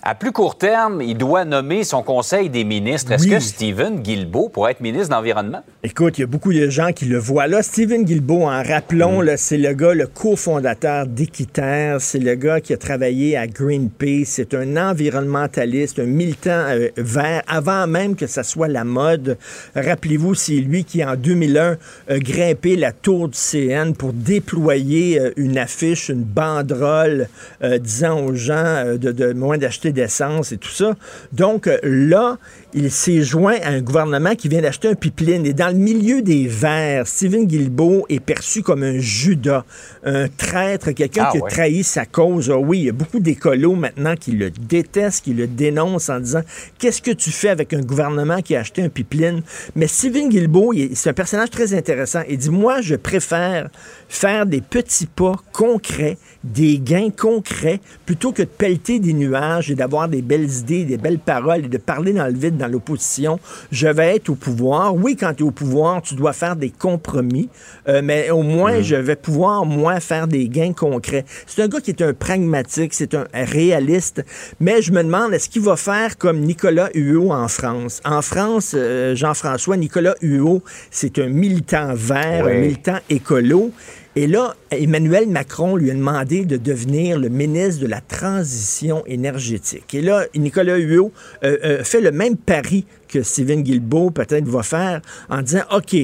À plus court terme, il doit nommer son conseil des ministres. Est-ce que Stephen Guilbeault pourrait être ministre de l'Environnement? Écoute, il y a beaucoup de gens qui le voient là. Stephen Guilbeault, en rappelons, mm. c'est le gars, le cofondateur d'Équiterre. C'est le gars qui a travaillé à Greenpeace. C'est un environnementaliste, un militant euh, vert, avant même que ça soit la mode. Rappelez-vous, c'est lui qui, en 2001, a grimpé la tour du CN pour déployer euh, une affiche, une banderole, euh, disant aux gens de, de moins d'acheter d'essence et tout ça. Donc euh, là, il s'est joint à un gouvernement qui vient d'acheter un pipeline. Et dans le milieu des Verts, Stephen Guilbeault est perçu comme un Judas, un traître, quelqu'un ah qui a trahi sa cause. Ah oui, il y a beaucoup d'écolos maintenant qui le détestent, qui le dénoncent en disant Qu'est-ce que tu fais avec un gouvernement qui a acheté un pipeline? Mais Stephen Guilbeault, c'est un personnage très intéressant. Il dit Moi, je préfère faire des petits pas concrets, des gains concrets, plutôt que de pelleter des nuages et d'avoir des belles idées, des belles paroles et de parler dans le vide, dans l'opposition. Je vais être au pouvoir. Oui, quand tu es au pouvoir, tu dois faire des compromis, euh, mais au moins, mm. je vais pouvoir, moi, faire des gains concrets. C'est un gars qui est un pragmatique, c'est un réaliste, mais je me demande, est-ce qu'il va faire comme Nicolas Huot en France? En France, euh, Jean-François, Nicolas Huot, c'est un militant vert, un militant écolo. Et là, Emmanuel Macron lui a demandé de devenir le ministre de la Transition énergétique. Et là, Nicolas Hulot euh, euh, fait le même pari que Stephen Guilbeault peut-être va faire en disant, OK,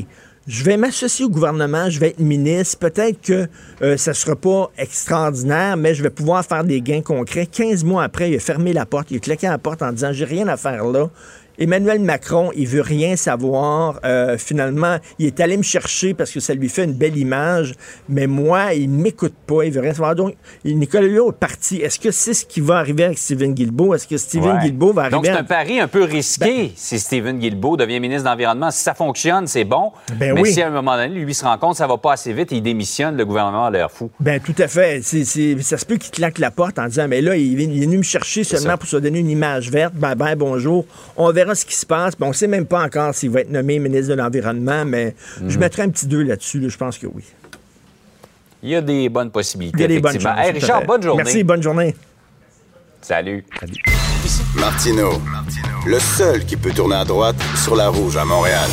je vais m'associer au gouvernement, je vais être ministre. Peut-être que euh, ça ne sera pas extraordinaire, mais je vais pouvoir faire des gains concrets. 15 mois après, il a fermé la porte, il a claqué la porte en disant J'ai rien à faire là. Emmanuel Macron, il veut rien savoir. Euh, finalement, il est allé me chercher parce que ça lui fait une belle image, mais moi, il m'écoute pas, il veut rien savoir. Donc, Nicolas Hulot est parti. Est-ce que c'est ce qui va arriver avec Stephen Guilbeault? Est-ce que Stephen Guilbeault va arriver... Donc, c'est un pari un peu risqué ben- si Stephen Guilbeault devient ministre de l'Environnement. Si ça fonctionne, c'est bon. Ben mais si à un moment donné, lui se rend compte que ça va pas assez vite et il démissionne, le gouvernement a l'air fou. Ben tout à fait. ça se peut qu'il claque la porte en disant, mais là, il, est venu me chercher seulement pour se donner une image verte. Ben, ben bonjour. On verra ce qui se passe. Bon, on ne sait même pas encore s'il va être nommé ministre de l'Environnement, mais je mhm. mettrai un petit 2 là-dessus. je pense que oui. Il y a des bonnes possibilités. Il y a des bonnes chances. Richard, bonne journée. Merci, bonne journée. Salut. Martino, le seul qui peut tourner à droite sur la rouge à Montréal.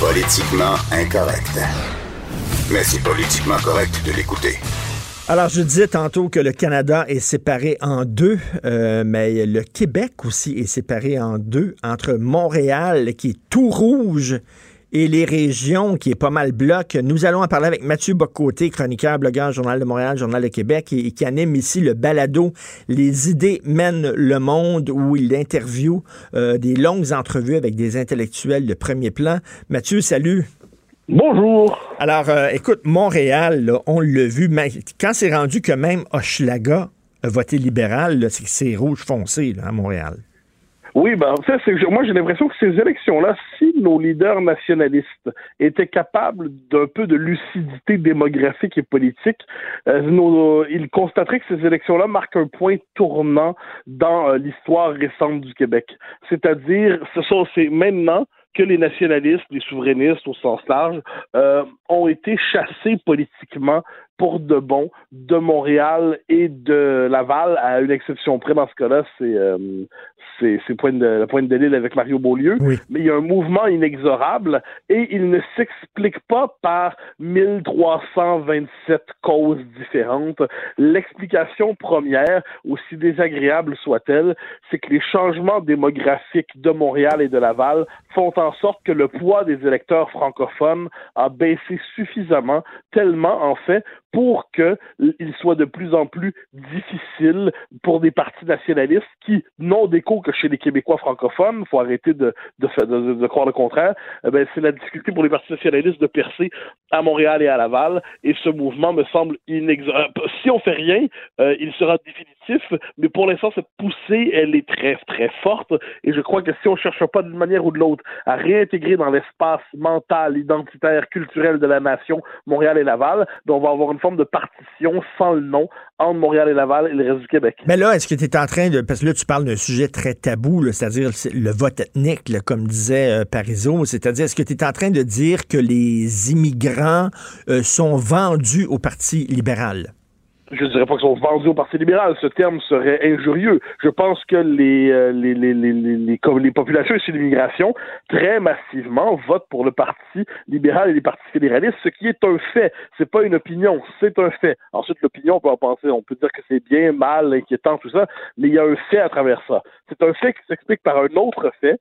Politiquement incorrect. Mais c'est politiquement correct de l'écouter. Alors, je disais tantôt que le Canada est séparé en deux, euh, mais le Québec aussi est séparé en deux, entre Montréal, qui est tout rouge, et les régions, qui est pas mal bloc. Nous allons en parler avec Mathieu Bocoté, chroniqueur, blogueur, Journal de Montréal, Journal de Québec, et, qui anime ici le balado Les idées mènent le monde, où il interviewe euh, des longues entrevues avec des intellectuels de premier plan. Mathieu, salut. Bonjour. Alors, euh, écoute, Montréal, on l'a vu, mais quand c'est rendu que même Hochelaga a voté libéral, c'est rouge foncé à Montréal. Oui, ben, ça, moi, j'ai l'impression que ces élections-là, si nos leaders nationalistes étaient capables d'un peu de lucidité démographique et politique, euh, ils constateraient que ces élections-là marquent un point tournant dans euh, l'histoire récente du Québec. C'est-à-dire, ce sont, c'est maintenant que les nationalistes, les souverainistes au sens large, euh, ont été chassés politiquement pour de bon de Montréal et de Laval, à une exception près dans ce cas-là, c'est euh, c'est la pointe de l'île avec Mario Beaulieu. Mais il y a un mouvement inexorable et il ne s'explique pas par 1327 causes différentes. L'explication première, aussi désagréable soit-elle, c'est que les changements démographiques de Montréal et de Laval font en sorte que le poids des électeurs francophones a baissé suffisamment, tellement en fait, pour qu'il soit de plus en plus difficile pour des partis nationalistes qui n'ont d'écho que chez les Québécois francophones, faut arrêter de, de, de, de, croire le contraire, eh ben, c'est la difficulté pour les partis nationalistes de percer à Montréal et à Laval, et ce mouvement me semble inexorable. Si on fait rien, euh, il sera mais pour l'instant, cette poussée, elle est très, très forte, et je crois que si on ne cherche pas d'une manière ou de l'autre à réintégrer dans l'espace mental, identitaire, culturel de la nation Montréal et Laval, ben, on va avoir une forme de partition sans le nom entre Montréal et Laval et le reste du Québec. Mais là, est-ce que tu es en train de. Parce que là, tu parles d'un sujet très tabou, c'est-à-dire le vote ethnique, comme disait euh, Parizeau. C'est-à-dire, est-ce que tu es en train de dire que les immigrants euh, sont vendus au Parti libéral? Je dirais pas qu'ils sont vendus au Parti libéral, ce terme serait injurieux. Je pense que les, euh, les, les, les, les, les populations issues de l'immigration, très massivement, votent pour le Parti libéral et les partis fédéralistes, ce qui est un fait. C'est pas une opinion, c'est un fait. Ensuite, l'opinion, on peut en penser, on peut dire que c'est bien, mal, inquiétant, tout ça, mais il y a un fait à travers ça. C'est un fait qui s'explique par un autre fait,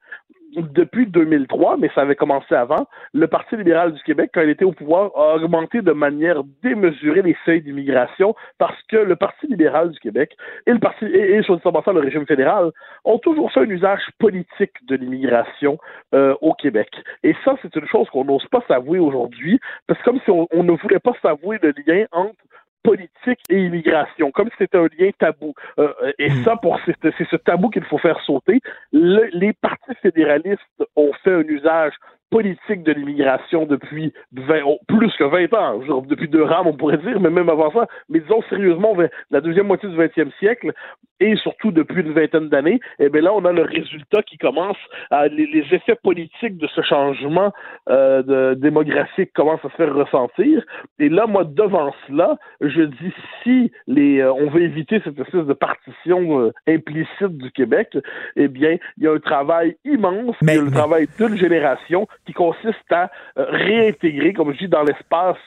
depuis 2003, mais ça avait commencé avant, le Parti libéral du Québec, quand il était au pouvoir, a augmenté de manière démesurée les seuils d'immigration parce que le Parti libéral du Québec et le Parti et, et sur le régime fédéral ont toujours fait un usage politique de l'immigration euh, au Québec. Et ça, c'est une chose qu'on n'ose pas s'avouer aujourd'hui, parce que comme si on, on ne voulait pas s'avouer le lien entre politique et immigration, comme si c'était un lien tabou. Euh, et hmm. ça, pour c'est ce tabou qu'il faut faire sauter. les partis fédéralistes ont fait un usage politique de l'immigration depuis 20, plus que 20 ans, depuis deux rames, on pourrait dire, mais même avant ça. Mais disons sérieusement, la deuxième moitié du 20e siècle, et surtout depuis une vingtaine d'années, et eh bien là, on a le résultat qui commence, à, les, effets politiques de ce changement euh, de, démographique commencent à se faire ressentir. Et là, moi, devant cela, je dis si les, euh, on veut éviter cette espèce de partition euh, implicite du Québec, eh bien, il y a un travail immense, il y a le travail d'une génération qui consiste à euh, réintégrer, comme je dis, dans l'espace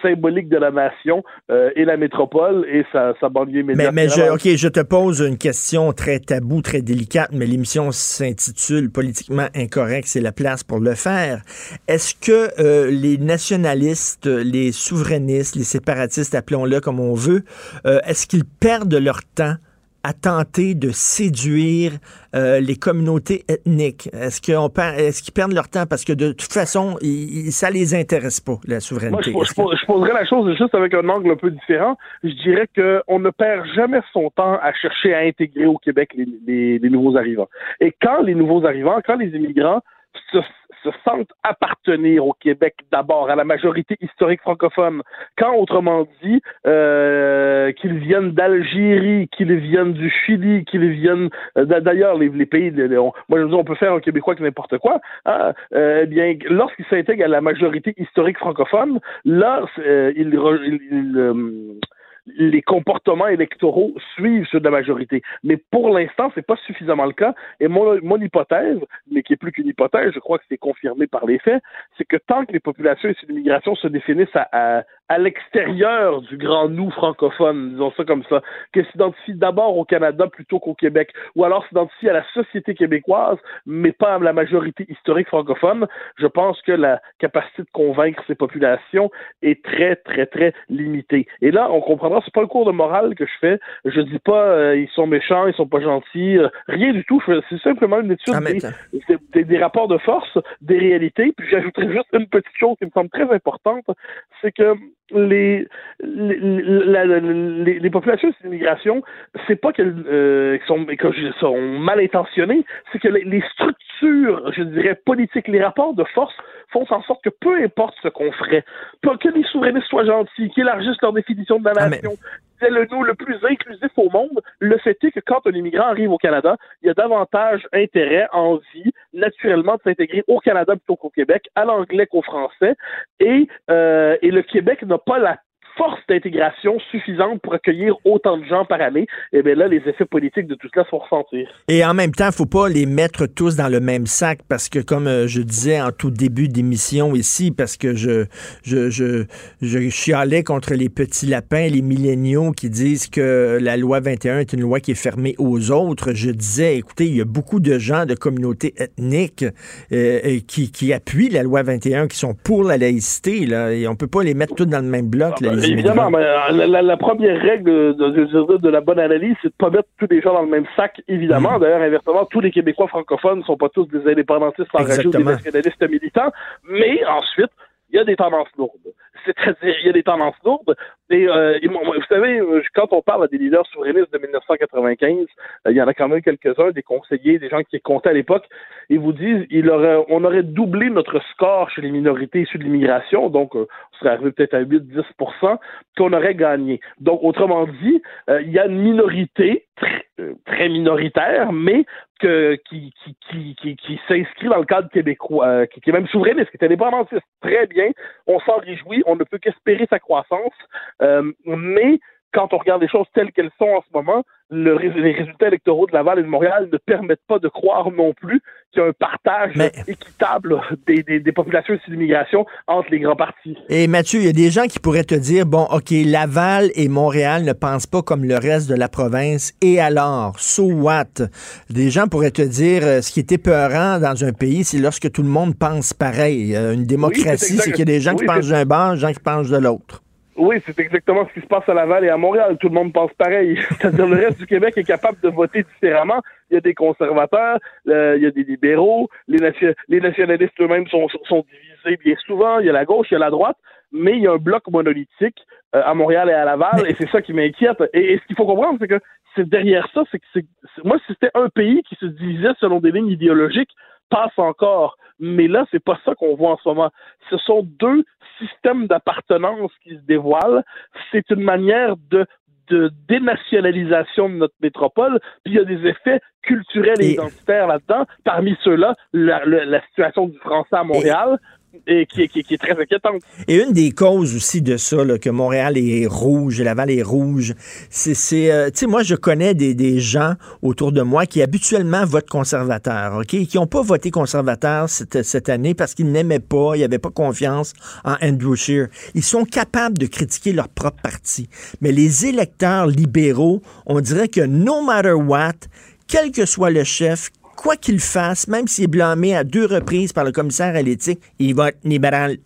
symbolique de la nation euh, et la métropole et sa, sa banlieue immédiate. Mais, mais je, OK, je te pose une question très taboue, très délicate, mais l'émission s'intitule Politiquement incorrect, c'est la place pour le faire. Est-ce que euh, les nationalistes, les souverainistes, les séparatistes, appelons-le comme on veut, est-ce qu'ils perdent leur temps à tenter de séduire euh, les communautés ethniques? Est-ce qu'ils est qu'ils perdent leur temps? Parce que de toute façon, ça les intéresse pas, la souveraineté? Moi, je, poserais la chose juste avec un angle un peu différent. Je dirais qu'on ne perd jamais son temps à chercher à intégrer au Québec les, les nouveaux arrivants. Et quand les nouveaux arrivants, quand les immigrants se sentent appartenir au Québec d'abord, à la majorité historique francophone. Quand, autrement dit, euh, qu'ils viennent d'Algérie, qu'ils viennent du Chili, qu'ils viennent euh, d'ailleurs les, pays, moi je dis on peut faire un Québécois que n'importe quoi. Hein, euh, eh bien, lorsqu'ils s'intègrent à la majorité historique francophone, là, euh, ils, ils les comportements électoraux suivent ceux de la majorité. Mais pour l'instant, c'est pas suffisamment le cas. Et mon, hypothèse, mais qui est plus qu'une hypothèse, je crois que c'est confirmé par les faits, c'est que tant que les populations issues de l'immigration se définissent à, à l'extérieur du grand nous francophone, disons ça comme ça, que s'identifie d'abord au Canada plutôt qu'au Québec, ou alors s'identifie à la société québécoise, mais pas à la majorité historique francophone, je pense que la capacité de convaincre ces populations est très, très, très limitée. Et là, on comprendra, c'est pas un cours de morale que je fais, je dis pas euh, ils sont méchants, ils sont pas gentils, euh, rien du tout, c'est simplement une étude ah, des, des, rapports de force, des réalités, puis j'ajouterais juste une petite chose qui me semble très importante, c'est que les, les, les, populations d'immigration, c'est pas qu'elles euh, sont, sont mal intentionnées, c'est que les, structures, je dirais, politiques, les rapports de force font en sorte que peu importe ce qu'on ferait, que les souverainistes soient gentils, qu'ils élargissent leur définition de la ah, nation, le nous le plus inclusif au monde, le fait est que quand un immigrant arrive au Canada, il y a davantage intérêt, envie, naturellement, de s'intégrer au Canada plutôt qu'au Québec, à l'anglais qu'au français, et, euh, et le Québec n'a pas la force d'intégration suffisante pour accueillir autant de gens par année, et eh bien là, les effets politiques de tout cela se font ressentir. Et en même temps, il faut pas les mettre tous dans le même sac parce que, comme euh, je disais en tout début d'émission ici, parce que je, je, je, je chialais contre les petits lapins, les milléniaux qui disent que la loi 21 est une loi qui est fermée aux autres, je disais, écoutez, il y a beaucoup de gens de communautés ethniques euh, qui, qui appuient la loi 21, qui sont pour la laïcité, là, et on peut pas les mettre tous dans le même bloc. Ah, ben, Évidemment, mais euh, la, première règle de, de, la bonne analyse, c'est de pas mettre tous les gens dans le même sac, évidemment. Mm. D'ailleurs, inversement, tous les Québécois francophones ne sont pas tous des indépendantistes enragés ou des nationalistes militants. Mais ensuite, il y a des tendances lourdes. C'est-à-dire, il y a des tendances lourdes. Et, euh, vous savez, euh, quand on parle des leaders souverainistes de 1995, euh, il y en a quand même quelques-uns, des conseillers, des gens qui comptaient à l'époque, ils vous disent il aurait, on aurait doublé notre score chez les minorités issues de l'immigration, donc on serait arrivé peut-être à 8-10 qu'on aurait gagné. Donc, autrement dit, il y a une minorité très, très minoritaire, mais que, qui, qui, qui, qui, s'inscrit dans le cadre québécois, qui, qui, est même souverainiste, qui est indépendantiste. Très bien, on s'en réjouit, on ne peut qu'espérer sa croissance, euh, mais quand on regarde les choses telles qu'elles sont en ce moment, le, les résultats électoraux de Laval et de Montréal ne permettent pas de croire non plus qu'il y a un partage équitable des, des, des populations issues d'immigration entre les grands partis. Et Mathieu, il y a des gens qui pourraient te dire, bon, OK, Laval et Montréal ne pensent pas comme le reste de la province, et alors, so what? Des gens pourraient te dire, euh, ce qui est épeurant dans un pays, c'est lorsque tout le monde pense pareil. Euh, une démocratie, c'est qu'il y a des gens qui pensent d'un bord, des gens qui pensent de l'autre. Oui, c'est exactement ce qui se passe à Laval et à Montréal. Tout le monde pense pareil. C'est-à-dire le reste du Québec est capable de voter différemment. Il y a des conservateurs, euh, il y a des libéraux, les, les nationalistes eux-mêmes sont, sont divisés bien souvent. Il y a la gauche, il y a la droite, mais il y a un bloc monolithique euh, à Montréal et à Laval, et c'est ça qui m'inquiète. Et, ce qu'il faut comprendre, c'est que c'est derrière ça, c'est que c'est moi, si c'était un pays qui se divisait selon des lignes idéologiques, passe encore. Mais là, c'est pas ça qu'on voit en ce moment. Ce sont deux systèmes d'appartenance qui se dévoilent. C'est une manière de de dénationalisation de notre métropole, puis il y a des effets culturels et, identitaires là-dedans. Parmi ceux-là, la, la, situation du français à Montréal, et qui, est très inquiétante. Et une des causes aussi de ça, que Montréal est rouge, Laval est rouge, c'est, euh, tu sais, moi, je connais des, gens autour de moi qui habituellement votent conservateur, OK, qui n'ont pas voté conservateur cette, cette année parce qu'ils n'aimaient pas, ils n'avaient pas confiance en Andrew Scheer. Ils sont capables de critiquer leur propre parti. Mais les électeurs libéraux, on dirait que no matter what, quel que soit le chef, quoi qu'il fasse, même s'il est blâmé à deux reprises par le commissaire à l'éthique, il va être libéral.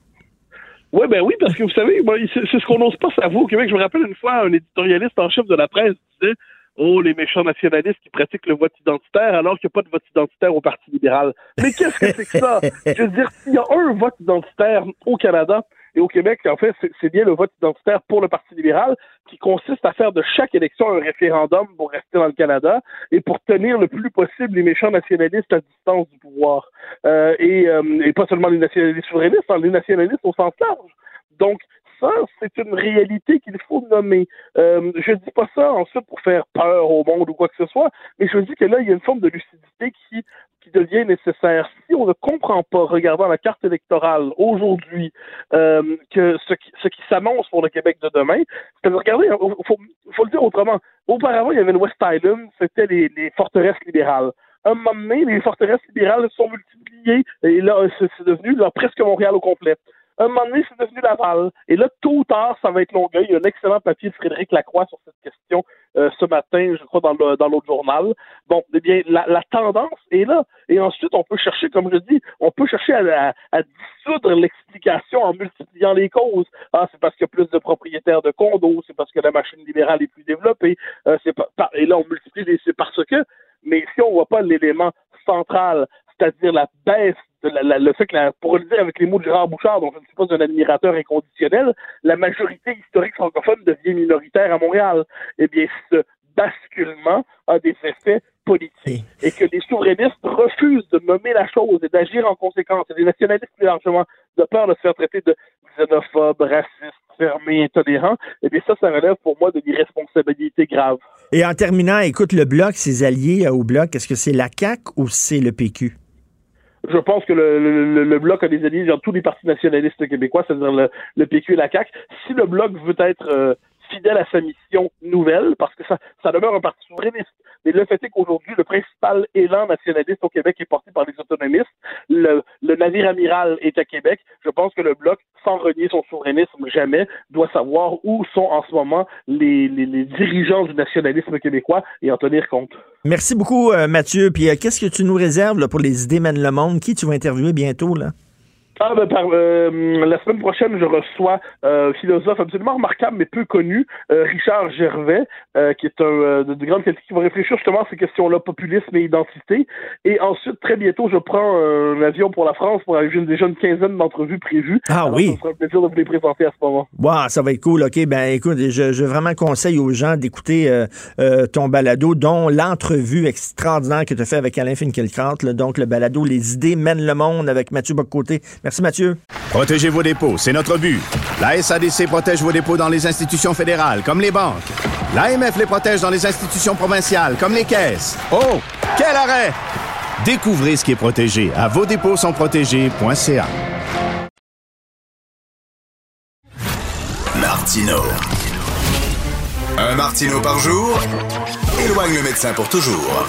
Oui, ben oui, parce que vous savez, c'est ce qu'on n'ose pas savoir au Québec. Je me rappelle une fois, un éditorialiste en chef de la presse disait Oh, les méchants nationalistes qui pratiquent le vote identitaire alors qu'il n'y a pas de vote identitaire au Parti libéral. Mais qu'est-ce que c'est que ça? Je veux dire, s'il y a un vote identitaire au Canada, Et au Québec, en fait, c'est bien le vote identitaire pour le Parti libéral qui consiste à faire de chaque élection un référendum pour rester dans le Canada et pour tenir le plus possible les méchants nationalistes à distance du pouvoir. Euh, et, euh, et, pas seulement les nationalistes souverainistes, hein, les nationalistes au sens large. Donc, ça, c'est une réalité qu'il faut nommer. Euh, je dis pas ça ensuite pour faire peur au monde ou quoi que ce soit, mais je dis que là, il y a une forme de lucidité qui qui devient nécessaire. Si on ne comprend pas, regardant la carte électorale aujourd'hui, euh, que ce qui, ce qui s'annonce pour le Québec de demain, c'est de regarder, il faut, faut, le dire autrement. Auparavant, il y avait le West Island, c'était les, les forteresses libérales un moment donné, les forteresses libérales sont multipliées et là, c'est devenu presque Montréal au complet. Un moment donné, c'est devenu Laval. Et là, tôt ou tard, ça va être Longueuil. Il y a un excellent papier de Frédéric Lacroix sur cette question euh, ce matin, je crois, dans le dans l'autre journal. Bon, eh bien, la, tendance est là. Et ensuite, on peut chercher, comme je dis, on peut chercher à, dissoudre l'explication en multipliant les causes. Ah, c'est parce qu'il y a plus de propriétaires de condos, c'est parce que la machine libérale est plus développée. Euh, c'est pas, et là, on multiplie, c'est parce que. Mais si on voit pas l'élément central, c'est-à-dire la baisse le fait que, pour le dire avec les mots de Gérard Bouchard, dont je ne suis pas un admirateur inconditionnel, la majorité historique francophone devient minoritaire à Montréal. Eh bien, ce basculement a des effets politiques. Et que les souverainistes refusent de nommer la chose et d'agir en conséquence, et les nationalistes plus largement, de peur de se faire traiter de xénophobes, racistes, fermés, intolérants, eh bien ça, ça relève pour moi de l'irresponsabilité grave. Et en terminant, écoute, le Bloc, ses alliés au Bloc, est-ce que c'est la CAQ ou c'est le PQ? Je pense que le, le, Bloc a des alliés dans tous les partis nationalistes québécois, c'est-à-dire le, le, PQ et la CAQ. Si le Bloc veut être euh, fidèle à sa mission nouvelle, parce que ça, ça demeure un parti souverainiste. Mais le fait est qu'aujourd'hui, le principal élan nationaliste au Québec est porté par les autonomistes. Le, navire amiral est à Québec. Je pense que le Bloc, sans renier son souverainisme jamais, doit savoir où sont en ce moment les, les, les dirigeants du nationalisme québécois et en tenir compte. Merci beaucoup, euh, Mathieu. Puis euh, qu'est-ce que tu nous réserves là, pour les idées mènent le monde? Qui tu vas interviewer bientôt, là? Ah, ben, par, euh, la semaine prochaine, je reçois euh, un philosophe absolument remarquable mais peu connu, euh, Richard Gervais, qui est un de, de grande qualité, qui va réfléchir justement à ces questions-là, populisme et identité. Et ensuite, très bientôt, je prends un avion pour la France pour j'ai déjà une quinzaine d'entrevues prévues. Ah oui. Ça sera un plaisir de vous les présenter à ce moment. Wow, ça va être cool. OK, ben écoute, je, je vraiment conseille aux gens d'écouter ton balado, dont l'entrevue extraordinaire que tu as fait avec Alain Finkielkraut, donc le balado Les idées mènent le monde avec Mathieu Bocoté. Merci Mathieu. Protégez vos dépôts, c'est notre but. La SADC protège vos dépôts dans les institutions fédérales, comme les banques. L'AMF les protège dans les institutions provinciales, comme les caisses. Oh, quel arrêt! Découvrez ce qui est protégé à vos dépôts sont protégés.ca. Martino. Un Martino par jour éloigne le médecin pour toujours.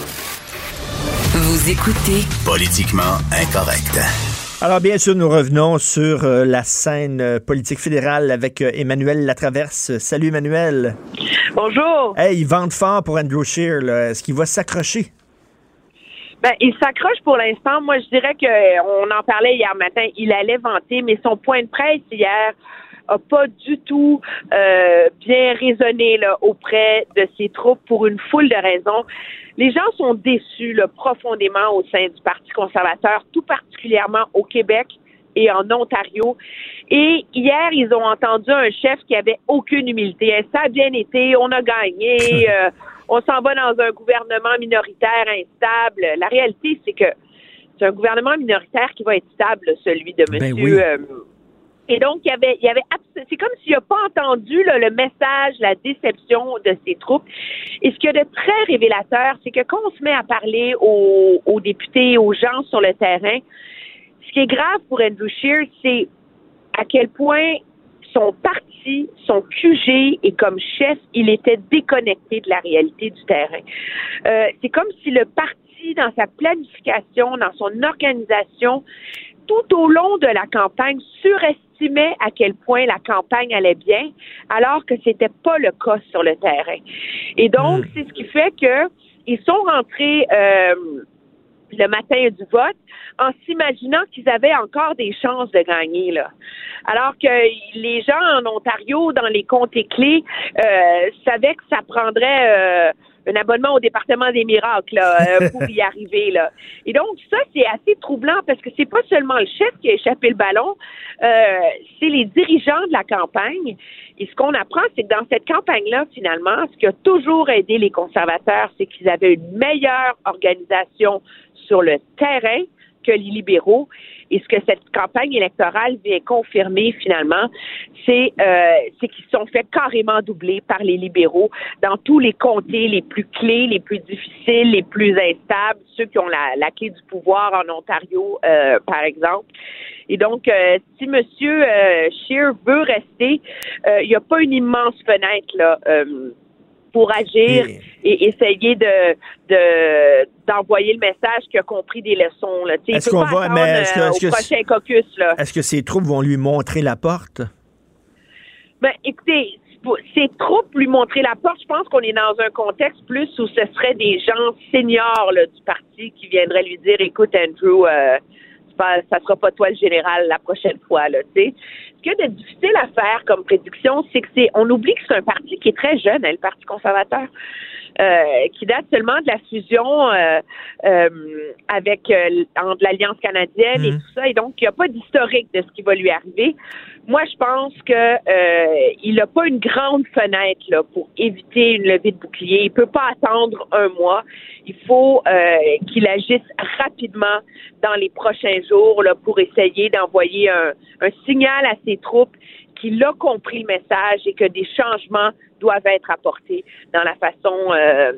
Vous écoutez Politiquement incorrect. Alors, bien sûr, nous revenons sur euh, la scène euh, politique fédérale avec euh, Emmanuel Latraverse. Salut, Emmanuel. Bonjour. Hey, il vente fort pour Andrew Scheer. Est-ce qu'il va s'accrocher? Ben, il s'accroche pour l'instant. Moi, je dirais qu'on en parlait hier matin. Il allait vanter, mais son point de presse hier a pas du tout bien résonné là, auprès de ses troupes pour une foule de raisons les gens sont déçus là, profondément au sein du Parti conservateur, tout particulièrement au Québec et en Ontario. Et hier, ils ont entendu un chef qui avait aucune humilité. Ça a bien été, on a gagné, euh, on s'en va dans un gouvernement minoritaire instable. La réalité, c'est que c'est un gouvernement minoritaire qui va être stable, celui de ben Monsieur euh, et donc, il y avait, il y avait, c'est comme s'il n'a pas entendu le message, la déception de ses troupes. Et ce qui est de très révélateur, c'est que quand on se met à parler aux, aux députés, aux gens sur le terrain, ce qui est grave pour Andrew Scheer, c'est à quel point son parti, son QG et comme chef, il était déconnecté de la réalité du terrain. Euh, c'est comme si le parti, dans sa planification, dans son organisation, tout au long de la campagne, surestimait estimait à quel point la campagne allait bien, alors que c'était pas le cas sur le terrain. Et donc, hmm. c'est ce qui fait que ils sont rentrés euh, le matin du vote en s'imaginant qu'ils avaient encore des chances de gagner là. Alors que les gens en Ontario, dans les comtés clés, euh, savaient que ça prendrait euh, un abonnement au département des miracles là, pour y arriver. Là. Et donc, ça, c'est assez troublant parce que c'est pas seulement le chef qui a échappé le ballon, c'est les dirigeants de la campagne. Et ce qu'on apprend, c'est que dans cette campagne-là, finalement, ce qui a toujours aidé les conservateurs, c'est qu'ils avaient une meilleure organisation sur le terrain que les libéraux. Et ce que cette campagne électorale vient confirmer finalement, c'est euh, qu'ils sont fait carrément doubler par les libéraux dans tous les comtés les plus clés, les plus difficiles, les plus instables, ceux qui ont la, la clé du pouvoir en Ontario, euh, par exemple. Et donc, euh, si M. Scheer veut rester, il n'y a pas une immense fenêtre là pour agir et, essayer de, d'envoyer le message qu'il a compris des leçons. Là. Est-ce qu'on va, mais est-ce que, euh, est-ce prochain caucus, Est-ce que ces troupes vont lui montrer la porte? Ben, écoutez, ces troupes lui montrer la porte, je pense qu'on est dans un contexte plus où ce serait des gens seniors du parti qui viendraient lui dire, écoute, Andrew, euh, ça sera pas toi le général la prochaine fois, là, tu sais. Ce qui est difficile à faire comme prédiction, c'est que c'est, on oublie que c'est un parti qui est très jeune, hein, le Parti conservateur. Euh, qui date seulement de la fusion euh, euh, avec entre l'Alliance canadienne et mhm. tout ça, et donc il n'y a pas d'historique de ce qui va lui arriver. Moi, je pense que il n'a pas une grande fenêtre là, pour éviter une levée de bouclier. Il peut pas attendre un mois. Il faut qu'il agisse rapidement dans les prochains jours là, pour essayer d'envoyer un, un signal à ses troupes qu'il a compris le message et que des changements doivent être apportés dans la façon euh,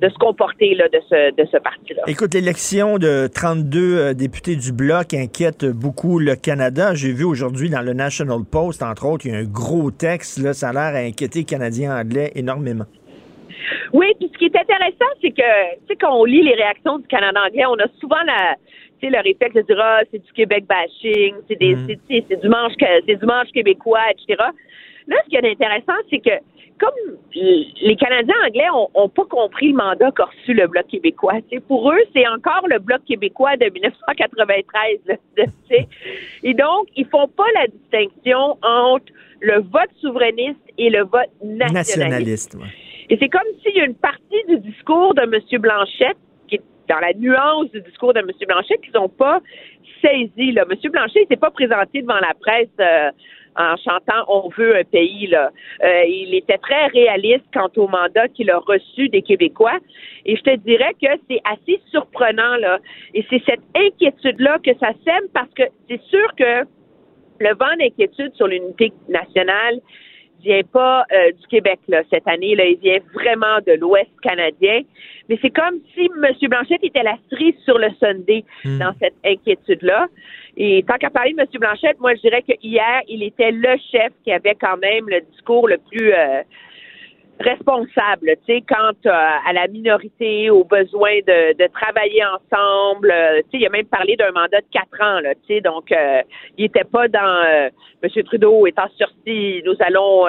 de se comporter là, de ce, de ce parti-là. Écoute, l'élection de 32 euh, députés du Bloc inquiète beaucoup le Canada. J'ai vu aujourd'hui dans le National Post, entre autres, il y a un gros texte, là, ça a l'air à inquiéter les Canadiens anglais énormément. Oui, puis ce qui est intéressant, c'est que, tu sais, quand on lit les réactions du Canada anglais, on a souvent la, tu sais, le réflexe de dire, ah, c'est du Québec bashing, c'est des, mm. c'est du manche, c'est du manche québécois, etc. Là, ce qui est intéressant, c'est que comme les Canadiens anglais ont, pas compris le mandat qu'a reçu le Bloc québécois. pour eux, c'est encore le Bloc québécois de 1993. et donc, ils font pas la distinction entre le vote souverainiste et le vote nationaliste. Et c'est comme s'il y a une partie du discours de M. Blanchette, dans la nuance du discours de M. Blanchette, qu'ils n'ont pas saisi. Là. M. Blanchet s'est pas présenté devant la presse euh, en chantant On veut un pays. Là. Euh, il était très réaliste quant au mandat qu'il a reçu des Québécois. Et je te dirais que c'est assez surprenant. Là. Et c'est cette inquiétude-là que ça sème parce que c'est sûr que le vent d'inquiétude sur l'unité nationale vient pas euh, du Québec là, cette année. Là, il vient vraiment de l'Ouest canadien. Mais c'est comme si M. Blanchette était la cerise sur le Sunday hmm. dans cette inquiétude-là. Et tant qu'à parler de M. Blanchette, moi, je dirais que hier, il était le chef qui avait quand même le discours le plus euh, responsable, tu sais, quant euh, à la minorité, aux besoins de, de travailler ensemble. Euh, tu sais, il a même parlé d'un mandat de quatre ans, là, tu sais, donc il était pas dans M. Trudeau étant sorti, nous allons.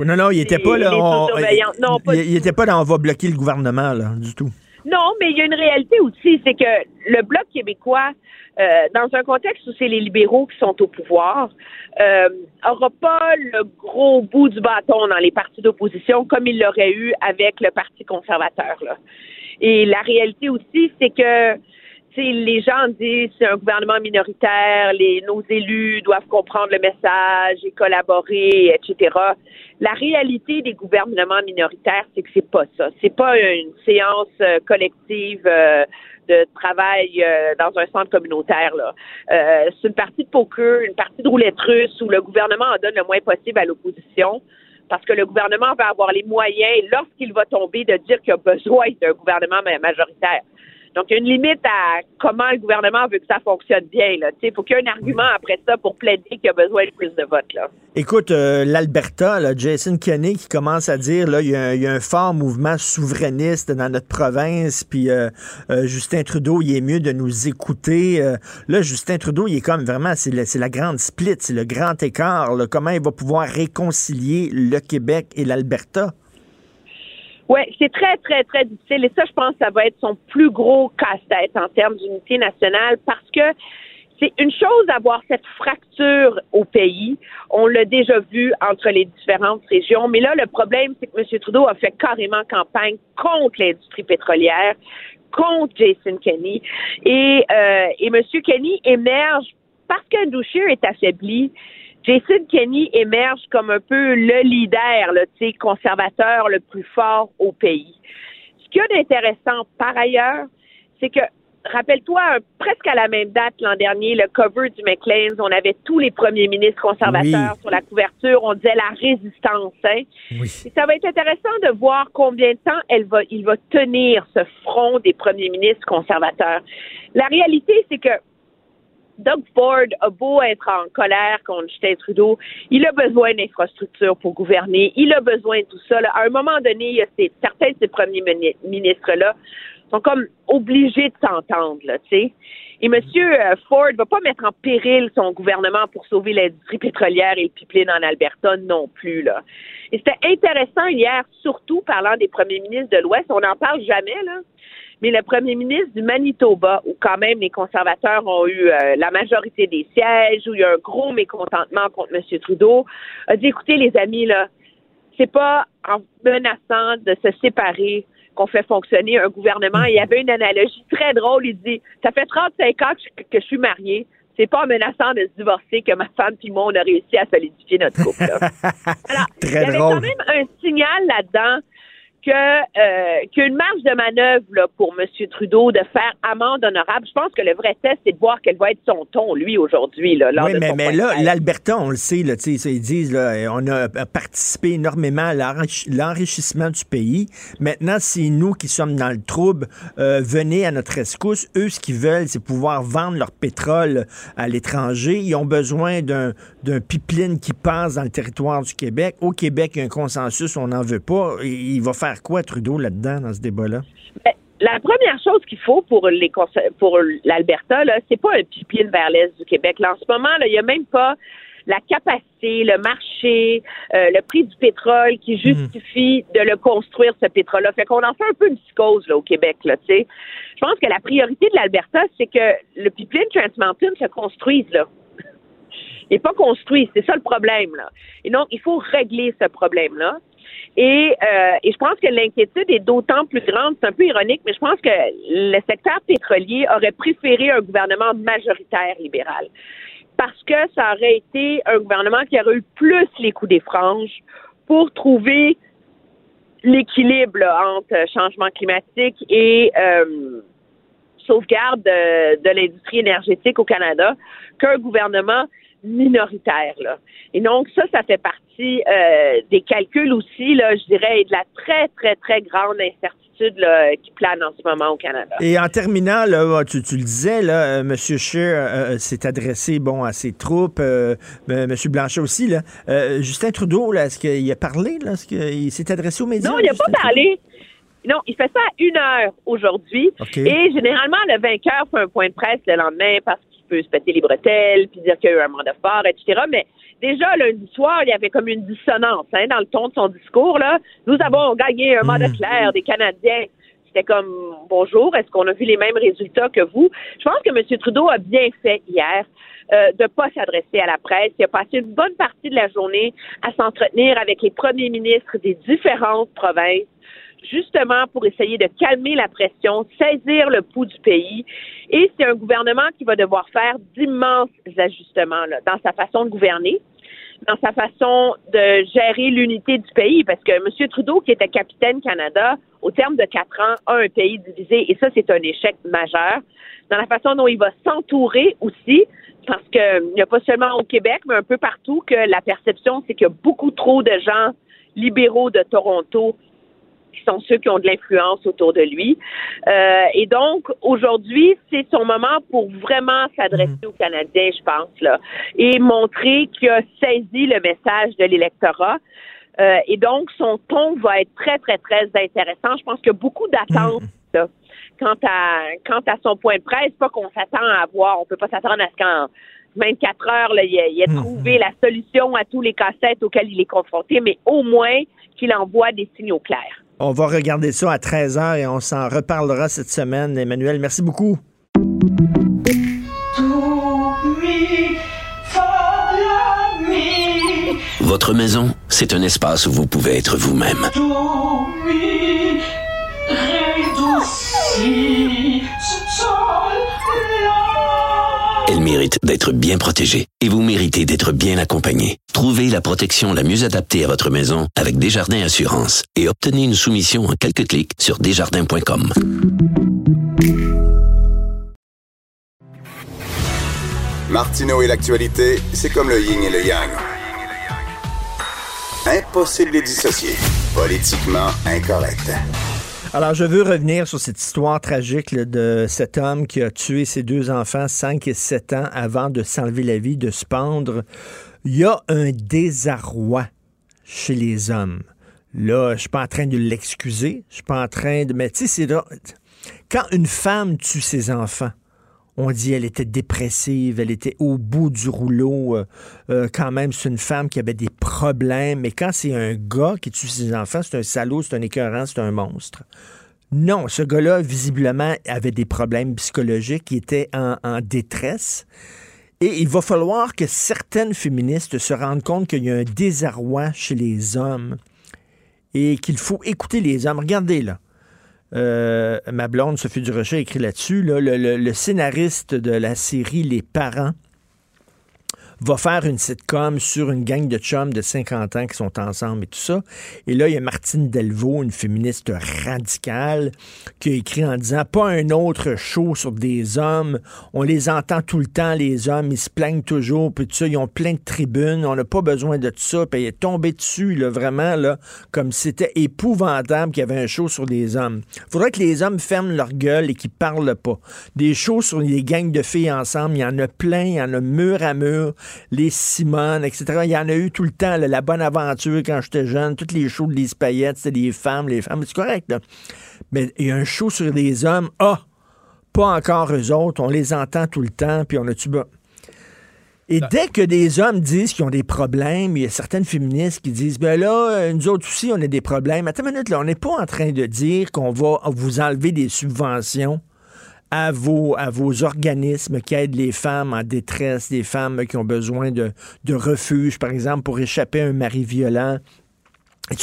non, non, il était pas là. non, pas il, il était pas dans on va bloquer le gouvernement, là, du tout. Non, mais il y a une réalité aussi, c'est que le Bloc québécois, euh, dans un contexte où c'est les libéraux qui sont au pouvoir, euh, aura pas le gros bout du bâton dans les partis d'opposition comme il l'aurait eu avec le Parti conservateur. Là. Et la réalité aussi, c'est que les gens disent c'est un gouvernement minoritaire, les, nos élus doivent comprendre le message et collaborer, etc. La réalité des gouvernements minoritaires, c'est que c'est pas ça. C'est pas une séance euh, collective euh, de travail euh, dans un centre communautaire. Là. c'est une partie de poker, une partie de roulette russe où le gouvernement en donne le moins possible à l'opposition parce que le gouvernement va avoir les moyens, lorsqu'il va tomber, de dire qu'il a besoin d'un gouvernement majoritaire. Donc, il y a une limite à comment le gouvernement veut que ça fonctionne bien. Il faut qu'il y ait un argument après ça pour plaider qu'il y a besoin de plus de votes. Là. Écoute, euh, l'Alberta, Jason Kenney qui commence à dire là, il y, a un, fort mouvement souverainiste dans notre province, puis euh, euh, Justin Trudeau, il est mieux de nous écouter. là, Justin Trudeau, il est comme vraiment, c'est la, grande split, c'est le grand écart. comment il va pouvoir réconcilier le Québec et l'Alberta? Oui, c'est très, très, très difficile. Et ça, je pense, ça va être son plus gros casse-tête en termes d'unité nationale parce que c'est une chose d'avoir cette fracture au pays. On l'a déjà vu entre les différentes régions. Mais là, le problème, c'est que M. Trudeau a fait carrément campagne contre l'industrie pétrolière, contre Jason Kenney. Et, euh, M. Kenney émerge parce qu'Andrew Scheer est affaibli. Jason Kenney émerge comme un peu le leader, le conservateur le plus fort au pays. Ce qu'il y a d'intéressant par ailleurs, c'est que rappelle-toi, presque à la même date l'an dernier, le cover du McLean's, on avait tous les premiers ministres conservateurs sur la couverture, on disait la résistance. Hein? Oui. ça va être intéressant de voir combien de temps elle va, il va tenir ce front des premiers ministres conservateurs. La réalité, c'est que Doug Ford a beau être en colère contre Justin Trudeau, il a besoin d'infrastructures pour gouverner, il a besoin de tout ça. À un moment donné, il y a certains de ces premiers ministres-là sont comme obligés de s'entendre, tu sais. Et M. Euh, Ford va pas mettre en péril son gouvernement pour sauver l'industrie pétrolière et le pipeline en Alberta non plus, là. Et c'était intéressant hier, surtout parlant des premiers ministres de l'Ouest. On n'en parle jamais, là. Mais le premier ministre du Manitoba, où quand même les conservateurs ont eu euh, la majorité des sièges, où il y a un gros mécontentement contre M. Trudeau, a dit écoutez, les amis, là, c'est pas en menaçant de se séparer qu'on fait fonctionner un gouvernement. Il y avait une analogie très drôle. Il dit, ça fait 35 ans que je, suis marié. C'est pas en menaçant de se divorcer que ma femme et moi, on a réussi à solidifier notre couple. Alors, il y avait quand même un signal là-dedans que euh, qu'une marge de manœuvre là, pour M. Trudeau de faire amende honorable. Je pense que le vrai test, c'est de voir quel va être son ton, lui, aujourd'hui. Là, oui, mais, mais là, l'Alberta, on le sait, là, ils disent là, on a participé énormément à l'enrichissement du pays. Maintenant, c'est nous qui sommes dans le trouble. Euh, venez à notre rescousse. Eux, ce qu'ils veulent, c'est pouvoir vendre leur pétrole à l'étranger. Ils ont besoin d'un pipeline qui passe dans le territoire du Québec. Au Québec, il y a un consensus, on n'en veut pas. Il va faire quoi, Trudeau, là-dedans, dans ce débat-là? Ben, la première chose qu'il faut pour les pour l'Alberta, c'est pas un pipeline vers l'est du Québec. Là, en ce moment, il n'y a même pas la capacité, le marché, euh, le prix du pétrole qui justifie de le construire, ce pétrole-là. Fait qu'on en fait un peu une psychose là, au Québec. Là. Je pense que la priorité de l'Alberta, c'est que le pipeline Trans Mountain se construise. Là. Il n'est pas construit, c'est ça le problème. Là. Et donc, il faut régler ce problème-là. Et, euh, et je pense que l'inquiétude est d'autant plus grande, c'est un peu ironique, mais je pense que le secteur pétrolier aurait préféré un gouvernement majoritaire libéral. Parce que ça aurait été un gouvernement qui aurait eu plus les coups des franges pour trouver l'équilibre entre changement climatique et euh, sauvegarde de, de l'industrie énergétique au Canada qu'un gouvernement minoritaire. Là. Et donc, ça, ça fait partie euh, des calculs aussi, là, je dirais, et de la très, très, très grande incertitude là, qui plane en ce moment au Canada. Et en terminant, là, tu, tu le disais, là, euh, M. Scheer euh, s'est adressé bon, à ses troupes, M. Blanchet aussi. Là. Justin Trudeau, là, est-ce qu'il a parlé? Là? Est-ce qu'il s'est adressé aux médias? Non, il n'a pas parlé. Non, il fait ça à une heure aujourd'hui. Et généralement, le vainqueur fait un point de presse le lendemain parce peut se péter les bretelles, puis dire qu'il y a eu un mandat fort, etc. Mais déjà, lundi soir, il y avait comme une dissonance hein, dans le ton de son discours. Là. Nous avons gagné un mandat mmh. clair des Canadiens. C'était comme bonjour, est-ce qu'on a vu les mêmes résultats que vous? Je pense que M. Trudeau a bien fait hier euh, de ne pas s'adresser à la presse. Il a passé une bonne partie de la journée à s'entretenir avec les premiers ministres des différentes provinces justement pour essayer de calmer la pression, saisir le pouls du pays. Et c'est un gouvernement qui va devoir faire d'immenses ajustements dans sa façon de gouverner, dans sa façon de gérer l'unité du pays, parce que M. Trudeau, qui était capitaine Canada, au terme de quatre ans, a un pays divisé, et ça, c'est un échec majeur. Dans la façon dont il va s'entourer aussi, parce qu'il n'y a pas seulement au Québec, mais un peu partout, que la perception, c'est qu'il y a beaucoup trop de gens libéraux de Toronto qui sont ceux qui ont de l'influence autour de lui. Euh, et donc, aujourd'hui, c'est son moment pour vraiment s'adresser mhm. aux Canadiens, je pense, là, et montrer qu'il a saisi le message de l'électorat. Euh, et donc, son ton va être très, très, très intéressant. Je pense qu'il y a beaucoup d'attentes mhm. quant à quant à son point de presse. Pas qu'on s'attend à voir, on peut pas s'attendre à ce qu'en 24 heures, là, il, a, il a mhm. trouvé la solution à tous les cassettes auxquels il est confronté, mais au moins qu'il envoie des signaux clairs. On va regarder ça à 13h et on s'en reparlera cette semaine. Emmanuel, merci beaucoup. Votre maison, c'est un espace où vous pouvez être vous-même. Elle mérite d'être bien protégée et vous méritez d'être bien accompagnée. Trouvez la protection la mieux adaptée à votre maison avec Desjardins Assurance et obtenez une soumission en quelques clics sur desjardins.com. Martineau et l'actualité, c'est comme le yin et le yang. Impossible de les dissocier. Politiquement incorrect. Alors, je veux revenir sur cette histoire tragique de cet homme qui a tué ses deux enfants, 5 et 7 ans, avant de s'enlever la vie, de se pendre. Il y a un désarroi chez les hommes. Là, je suis pas en train de l'excuser. Je suis pas en train de. Mais tu sais, c'est là. Quand une femme tue ses enfants, on dit elle était dépressive, elle était au bout du rouleau. Euh, euh, quand même, c'est une femme qui avait des problèmes. Mais quand c'est un gars qui tue ses enfants, c'est un salaud, c'est un écœurant, c'est un monstre. Non, ce gars-là, visiblement, avait des problèmes psychologiques, il était en, en détresse. Et il va falloir que certaines féministes se rendent compte qu'il y a un désarroi chez les hommes et qu'il faut écouter les hommes. Regardez là. Euh, ma blonde Sophie Durocher a écrit là-dessus. le, le, scénariste de la série Les Parents va faire une sitcom sur une gang de chums de 50 ans qui sont ensemble et tout ça. Et là, il y a Martine Delvaux, une féministe radicale, qui a écrit en disant pas un autre show sur des hommes. On les entend tout le temps, les hommes, ils se plaignent toujours, puis tout ça, ils ont plein de tribunes, on n'a pas besoin de tout ça. Puis il est tombé dessus, là, vraiment, là, comme c'était épouvantable qu'il y avait un show sur des hommes. Il faudrait que les hommes ferment leur gueule et qu'ils parlent pas. Des shows sur les gangs de filles ensemble, il y en a plein, il y en a mur à mur les Simone, etc. Il y en a eu tout le temps, la bonne aventure quand j'étais jeune, toutes les shows de Lise Payette, c'était les femmes, les femmes, c'est correct, là. Mais il y a un show sur les hommes, ah, pas encore eux autres, on les entend tout le temps, puis on a-tu... Et dès que des hommes disent qu'ils ont des problèmes, il y a certaines féministes qui disent ben là, nous autres aussi, on a des problèmes. Attends une minute, là, on n'est pas en train de dire qu'on va vous enlever des subventions à vos, organismes qui aident les femmes en détresse, des femmes qui ont besoin de, refuge, par exemple, pour échapper à un mari violent.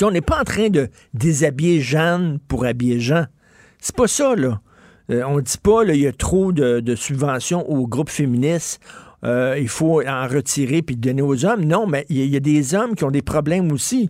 On n'est pas en train de déshabiller Jeanne pour habiller Jean. C'est pas ça, là. Euh, on ne dit pas, il y a trop de, subventions aux groupes féministes. Euh, il faut en retirer puis donner aux hommes. Non, mais il y, a des hommes qui ont des problèmes aussi.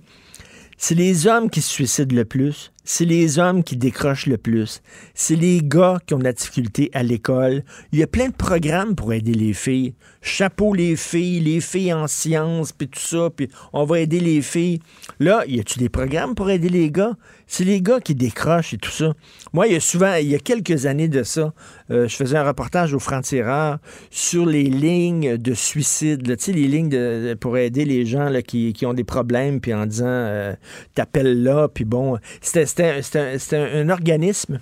C'est les hommes qui se suicident le plus c'est les hommes qui décrochent le plus. C'est les gars qui ont de la difficulté à l'école. Il y a plein de programmes pour aider les filles. Chapeau les filles, les filles en sciences, puis tout ça, puis on va aider les filles. Là, y a-tu des programmes pour aider les gars? C'est les gars qui décrochent et tout ça. Moi, il y a souvent, il y a quelques années de ça, euh, je faisais un reportage au Franc-Tireur sur les lignes de suicide, sais, les lignes pour aider les gens là, qui, ont des problèmes, puis en disant, euh, t'appelles là, puis bon, c'était un, organisme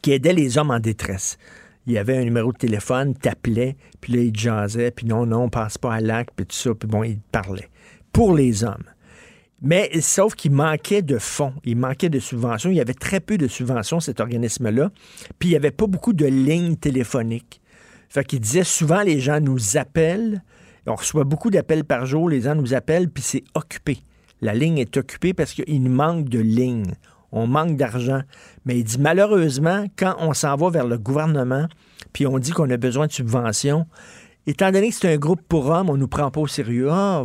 qui aidait les hommes en détresse. Il y avait un numéro de téléphone, t'appelait, puis là, il jasait, puis non, non, on passe pas à l'acte, puis tout ça, puis bon, il parlait. Pour les hommes. Mais sauf qu'il manquait de fonds, il manquait de subventions. Il y avait très peu de subventions, cet organisme-là. Puis il n'y avait pas beaucoup de lignes téléphoniques. Fait qu'il disait souvent, les gens nous appellent. On reçoit beaucoup d'appels par jour, les gens nous appellent, puis c'est occupé la ligne est occupée parce qu'il manque de lignes. On manque d'argent. Mais il dit malheureusement, quand on s'en va vers le gouvernement, puis on dit qu'on a besoin de subventions, étant donné que c'est un groupe pour hommes, on nous prend pas au sérieux. Ah,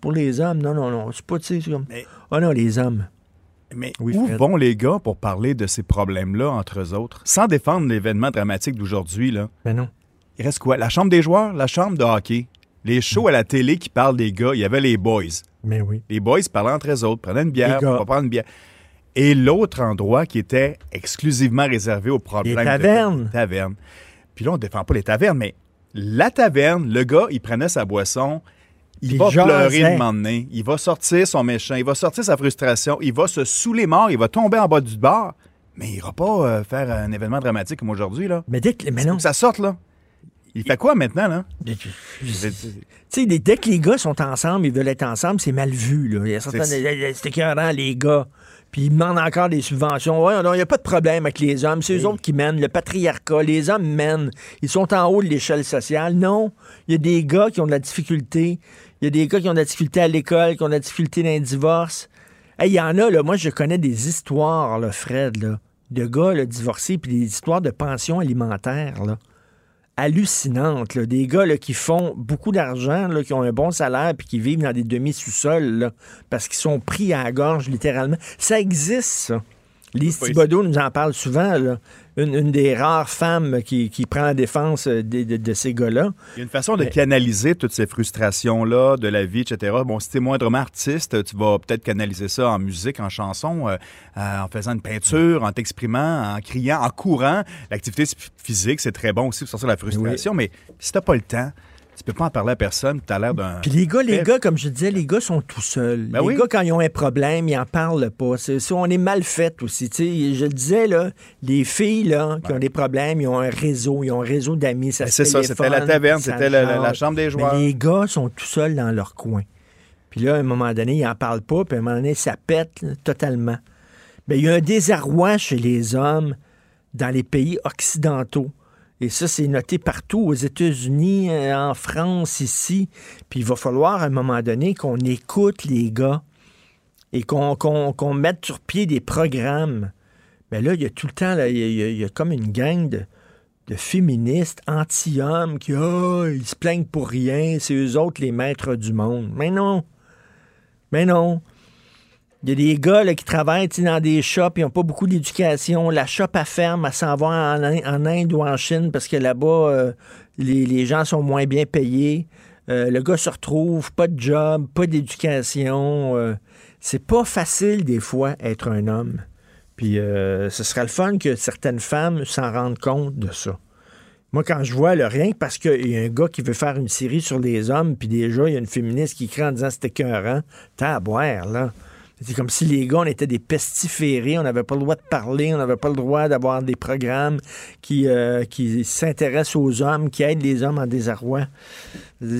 pour les hommes, non, non, non. C'est pas, tu sais, comme. Ah non, les hommes. Mais où vont les gars pour parler de ces problèmes-là entre eux autres, sans défendre l'événement dramatique d'aujourd'hui, là? Ben non. Il reste quoi? La chambre des joueurs, la chambre de hockey, les shows à la télé qui parlent des gars, il y avait les boys. Mais oui. Les boys parlaient entre eux autres, prenaient une bière, on va prendre une bière. Et l'autre endroit qui était exclusivement réservé aux problèmes. Les tavernes. tavernes. Puis là, on ne défend pas les tavernes, mais la taverne, le gars, il prenait sa boisson, il va pleurer le moment il va sortir son méchant, il va sortir sa frustration, il va se saouler mort, il va tomber en bas du bar, mais il ira pas euh, faire un événement dramatique comme aujourd'hui. là. Mais dès que, mais non. ça sorte, là Il fait quoi maintenant, là? Tu sais, dès que les gars sont ensemble, ils veulent être ensemble, c'est mal vu, là. Il y a certaines... C'est écœurant, les gars. Puis ils demandent encore des subventions. Ouais, il n'y a pas de problème avec les hommes. C'est eux autres qui mènent. Le patriarcat, les hommes mènent. Ils sont en haut de l'échelle sociale. Non. Il y a des gars qui ont de la difficulté. Il y a des gars qui ont de la difficulté à l'école, qui ont de la difficulté dans les divorces. Il y en a, là. Moi, je connais des histoires, là, Fred, là, de gars là, divorcés, puis des histoires de pension alimentaire, là hallucinantes. Des gars qui font beaucoup d'argent, qui ont un bon salaire, puis qui vivent dans des demi-sous-sols, parce qu'ils sont pris à la gorge, littéralement. Ça existe, ça. Lise Thibodeau nous en parle souvent. Là une, des rares femmes qui, prend la défense euh, de, ces gars-là. Il y a une façon de canaliser toutes ces frustrations-là de la vie, etc. Bon, si tu es moindrement artiste, tu vas peut-être canaliser ça en musique, en chanson, euh, euh, en faisant une peinture, en t'exprimant, en criant, en courant. L'activité physique, c'est très bon aussi pour sortir la frustration, mais si tu n'as pas le temps, tu peux pas en parler à personne, tu as l'air d'un. Puis les gars, les gars, comme je disais, les gars sont tout seuls. Ben les gars, quand ils ont un problème, ils en parlent pas. C'est, on est mal fait aussi. je le disais, là, les filles là, qui ont des problèmes, ils ont un réseau, ils ont un réseau d'amis. Ça ben, c'est ça, c'était la taverne, c'était la, chambre des joueurs. Mais les gars sont tout seuls dans leur coin. Puis là, à un moment donné, ils en parlent pas, puis à un moment donné, ça pète totalement. Mais ben, il y a un désarroi chez les hommes dans les pays occidentaux. Et ça, c'est noté partout, aux États-Unis, euh, en France, ici. Puis il va falloir, à un moment donné, qu'on écoute les gars et qu'on mette sur pied des programmes. Mais là, il y a tout le temps, il, y a, comme une gang de, féministes anti-hommes qui, oh, ils se plaignent pour rien, c'est eux autres les maîtres du monde. Mais non. Mais non. Il y a des gars qui travaillent dans des shops, ils n'ont pas beaucoup d'éducation. La shop à ferme, à s'en va en, Inde ou en Chine parce que là-bas, euh, les, gens sont moins bien payés. Euh, le gars se retrouve, pas de job, pas d'éducation. Euh, c'est pas facile des fois être un homme. Puis ce serait le fun que certaines femmes s'en rendent compte de ça. Moi, quand je vois le rien parce qu'il y a un gars qui veut faire une série sur les hommes, puis déjà, il y a une féministe qui crie en disant c'était écœurant, t'as à boire, là. C'est comme si les gars, on était des pestiférés, on n'avait pas le droit de parler, on n'avait pas le droit d'avoir des programmes qui, euh, qui s'intéressent aux hommes, qui aident les hommes en désarroi.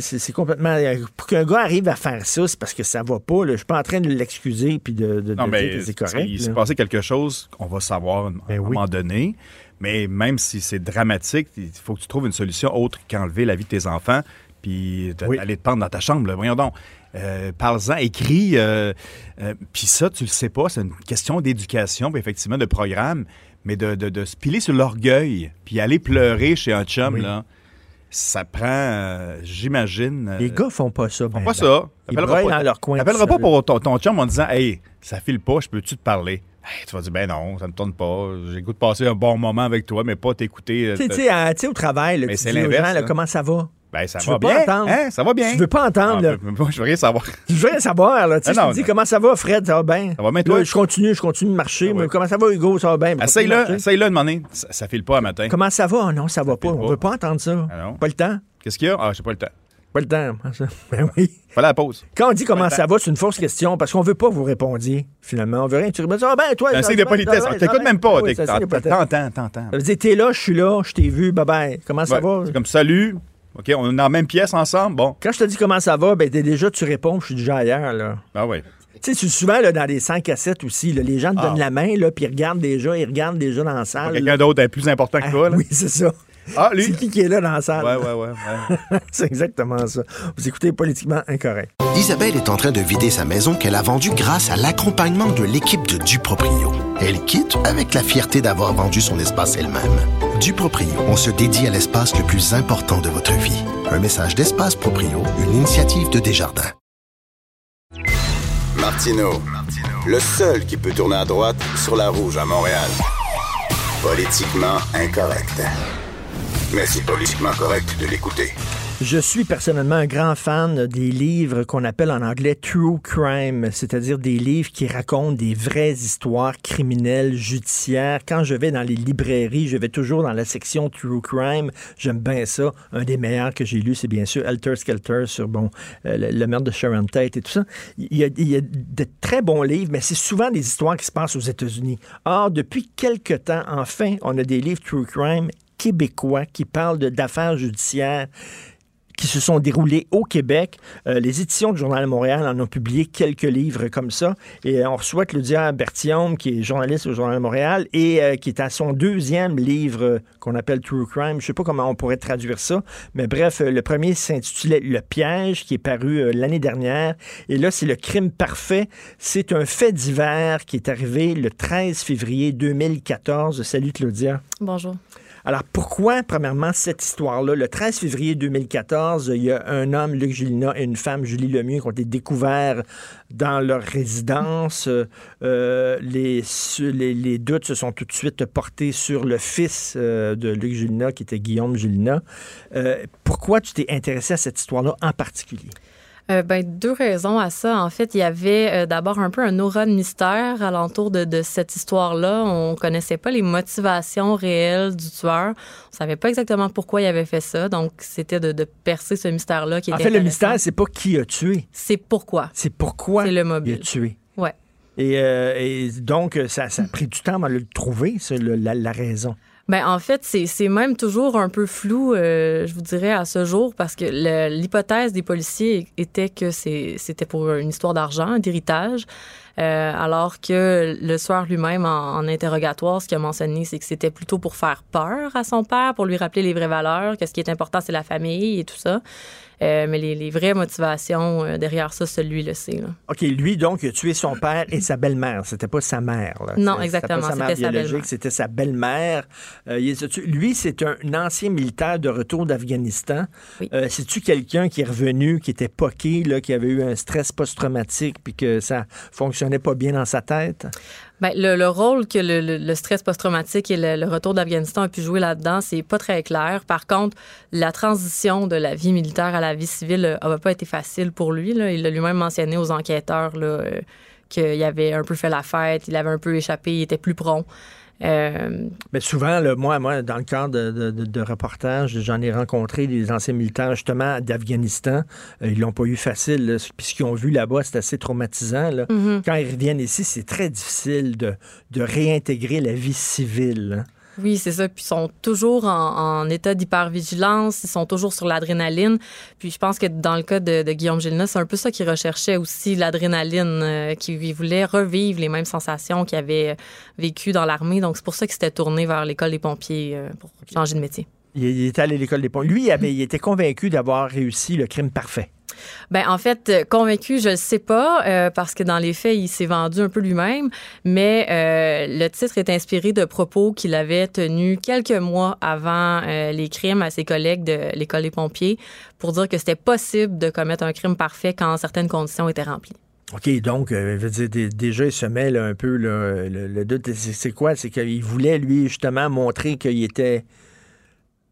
C'est complètement... Pour qu'un gars arrive à faire ça, c'est parce que ça va pas. Je Je suis pas en train de l'excuser puis de, de, non, dire que c'est correct. Il s'est passé quelque chose qu'on va savoir à un ben moment donné. Mais même si c'est dramatique, il faut que tu trouves une solution autre qu'enlever la vie de tes enfants puis d'aller te pendre dans ta chambre. Voyons donc. Euh, parle-en, écris. Euh, euh, puis ça, tu le sais pas, c'est une question d'éducation, puis effectivement de programme, mais de, de, se piler sur l'orgueil, puis aller pleurer chez un chum, là, ça prend, j'imagine... Les gars font pas ça. Font ben, pas ça. Ils pas, dans leur coin. T'appelleras pas pour ton, ton, chum en disant « Hey, ça file pas, je peux-tu te parler? tu vas dire, ben non, ça me tourne pas. J'ai goût de passer un bon moment avec toi, mais pas t'écouter. Tu sais, au travail, là, c'est l'inverse. Comment ça va? Ben, ça va bien. Hein? Ça va bien. Tu veux pas entendre. là. je veux rien savoir. Je veux rien savoir. Là. Tu sais, ah dis comment ça va, Fred, ça va bien? Ça va bien, toi? je continue, je continue de marcher. Ah mais comment ça va, Hugo, ça va bien? Essaye-le, essaye-le de demander. Ça, ça file pas à matin. Comment ça va? non, ça va pas. On veut pas entendre ça. Ah pas le temps? Qu'est-ce qu'il y a? Ah, j'ai pas le temps. Pas le temps. Ben oui. Fallait la pause. Quand on dit comment ça va, c'est une fausse question parce qu'on veut pas vous répondre. Finalement, on veut rien. Tu réponds, ah ben toi. Un signe de politesse. On t'écoute même pas. T'entends, t'entends. Ça veut dire, t'es là, je suis là, je t'ai vu, bye bye. Comment ça va? C'est comme salut, OK, on est dans la même pièce ensemble? Bon. Quand je te dis comment ça va, ben déjà, tu réponds, je suis déjà ailleurs. Là. Ah oui. Tu sais, souvent, là, dans les 100 cassettes aussi, les gens te donnent ah. la main, là, puis ils regardent déjà, ils regardent déjà dans la salle. Quelqu'un d'autre est plus important que toi. Là. oui, c'est ça. Ah, lui. C'est qui qui est là dans la salle? Ouais, ouais, ouais. c'est exactement ça. Vous écoutez Politiquement Incorrect. Isabelle est en train de vider sa maison qu'elle a vendue grâce à l'accompagnement de l'équipe de Duproprio. Elle quitte avec la fierté d'avoir vendu son espace elle-même. Duproprio, on se dédie à l'espace le plus important de votre vie. Un message d'Espace Proprio, une initiative de Desjardins. Martino, le seul qui peut tourner à droite sur la rouge à Montréal. Politiquement incorrect mais c'est politiquement correct de l'écouter. Je suis personnellement un grand fan des livres qu'on appelle en anglais true crime, c'est-à-dire des livres qui racontent des vraies histoires criminelles, judiciaires. Quand je vais dans les librairies, je vais toujours dans la section true crime. J'aime bien ça. Un des meilleurs que j'ai lu, c'est bien sûr Helter Skelter sur bon euh, le, meurtre de Sharon Tate et tout ça. Il y, a, il y a de très bons livres, mais c'est souvent des histoires qui se passent aux États-Unis. Or, depuis quelque temps, enfin, on a des livres true crime québécois qui parle d'affaires judiciaires qui se sont déroulés au Québec. Euh, les éditions du Journal de Montréal en ont publié quelques livres comme ça. Et on reçoit Claudia Berthiaume, qui est journaliste au Journal de Montréal et euh, qui est à son deuxième livre qu'on appelle True Crime. Je ne sais pas comment on pourrait traduire ça, mais bref, le premier s'intitulait Le piège, qui est paru euh, l'année dernière. Et là, c'est le crime parfait. C'est un fait divers qui est arrivé le 13 février 2014. Salut Claudia. Bonjour. Alors, pourquoi, premièrement, cette histoire-là? Le 13 février 2014, il y a un homme, Luc Julina, et une femme, Julie Lemieux, qui ont été découverts dans leur résidence. Euh, les, doutes se sont tout de suite portés sur le fils euh, de Luc Julina, qui était Guillaume Julina. Euh, pourquoi tu t'es intéressé à cette histoire-là en particulier? Euh, ben, deux raisons à ça. En fait, il y avait euh, d'abord un peu un aura de mystère alentour de, de cette histoire-là. On connaissait pas les motivations réelles du tueur. On savait pas exactement pourquoi il avait fait ça. Donc, c'était de, de, percer ce mystère-là qui En fait, le mystère, c'est pas qui a tué. C'est pourquoi. C'est pourquoi le mobile. il a tué. Ouais. Et, euh, et donc, ça, ça, a pris du temps à le trouver, ça, la, la raison. Ben en fait, c'est même toujours un peu flou, euh, je vous dirais, à ce jour, parce que l'hypothèse des policiers était que c'était pour une histoire d'argent, d'héritage. Euh, alors que le soir lui-même, en, en, interrogatoire, ce qu'il a mentionné, c'est que c'était plutôt pour faire peur à son père, pour lui rappeler les vraies valeurs, que ce qui est important, c'est la famille et tout ça. Euh, mais les, vraies motivations euh, derrière ça, celui le sait. OK, lui, donc, il a tué son père et sa belle-mère. C'était pas sa mère. Non, exactement. C'était sa mère biologique, c'était sa belle-mère. Euh, lui, c'est un, ancien militaire de retour d'Afghanistan. Oui. C'est-tu quelqu'un qui est revenu, qui était poqué, là, qui avait eu un stress post-traumatique puis que ça fonctionnait pas bien dans sa tête? Bien, le, rôle que le, stress post-traumatique et le, retour d'Afghanistan a pu jouer là-dedans, c'est pas très clair. Par contre, la transition de la vie militaire à la vie civile n'a pas été facile pour lui. Il a lui-même mentionné aux enquêteurs là, euh, qu'il avait un peu fait la fête, il avait un peu échappé, il était plus prompt. Euh, Mais souvent, moi, moi, dans le cadre de, de, reportages, j'en ai rencontré des anciens militaires justement d'Afghanistan. Euh, ils l'ont pas eu facile. Puis ce qu'ils ont vu là-bas, c'est assez traumatisant. Mm-hmm. Quand ils reviennent ici, c'est très difficile de, de réintégrer la vie civile. Hein. Oui, c'est ça. Puis ils sont toujours en, état d'hypervigilance, ils sont toujours sur l'adrénaline. Puis je pense que dans le cas de, Guillaume Gilna, c'est un peu ça qu'il recherchait aussi, l'adrénaline, euh, qu'il voulait revivre les mêmes sensations qu'il avait vécues dans l'armée. Donc c'est pour ça qu'il s'était tourné vers l'école des pompiers euh, pour changer de métier. Il était allé à l'école des pompiers. Lui, il, avait, il était convaincu d'avoir réussi le crime parfait. Ben en fait, euh, convaincu, je ne sais pas, euh, parce que dans les faits, il s'est vendu un peu lui-même, mais euh, le titre est inspiré de propos qu'il avait tenus quelques mois avant les crimes à ses collègues de l'école des pompiers pour dire que c'était possible de commettre un crime parfait quand certaines conditions étaient remplies. OK, donc, déjà, il se met un peu le doute. C'est quoi? C'est qu'il voulait, lui, justement, montrer qu'il était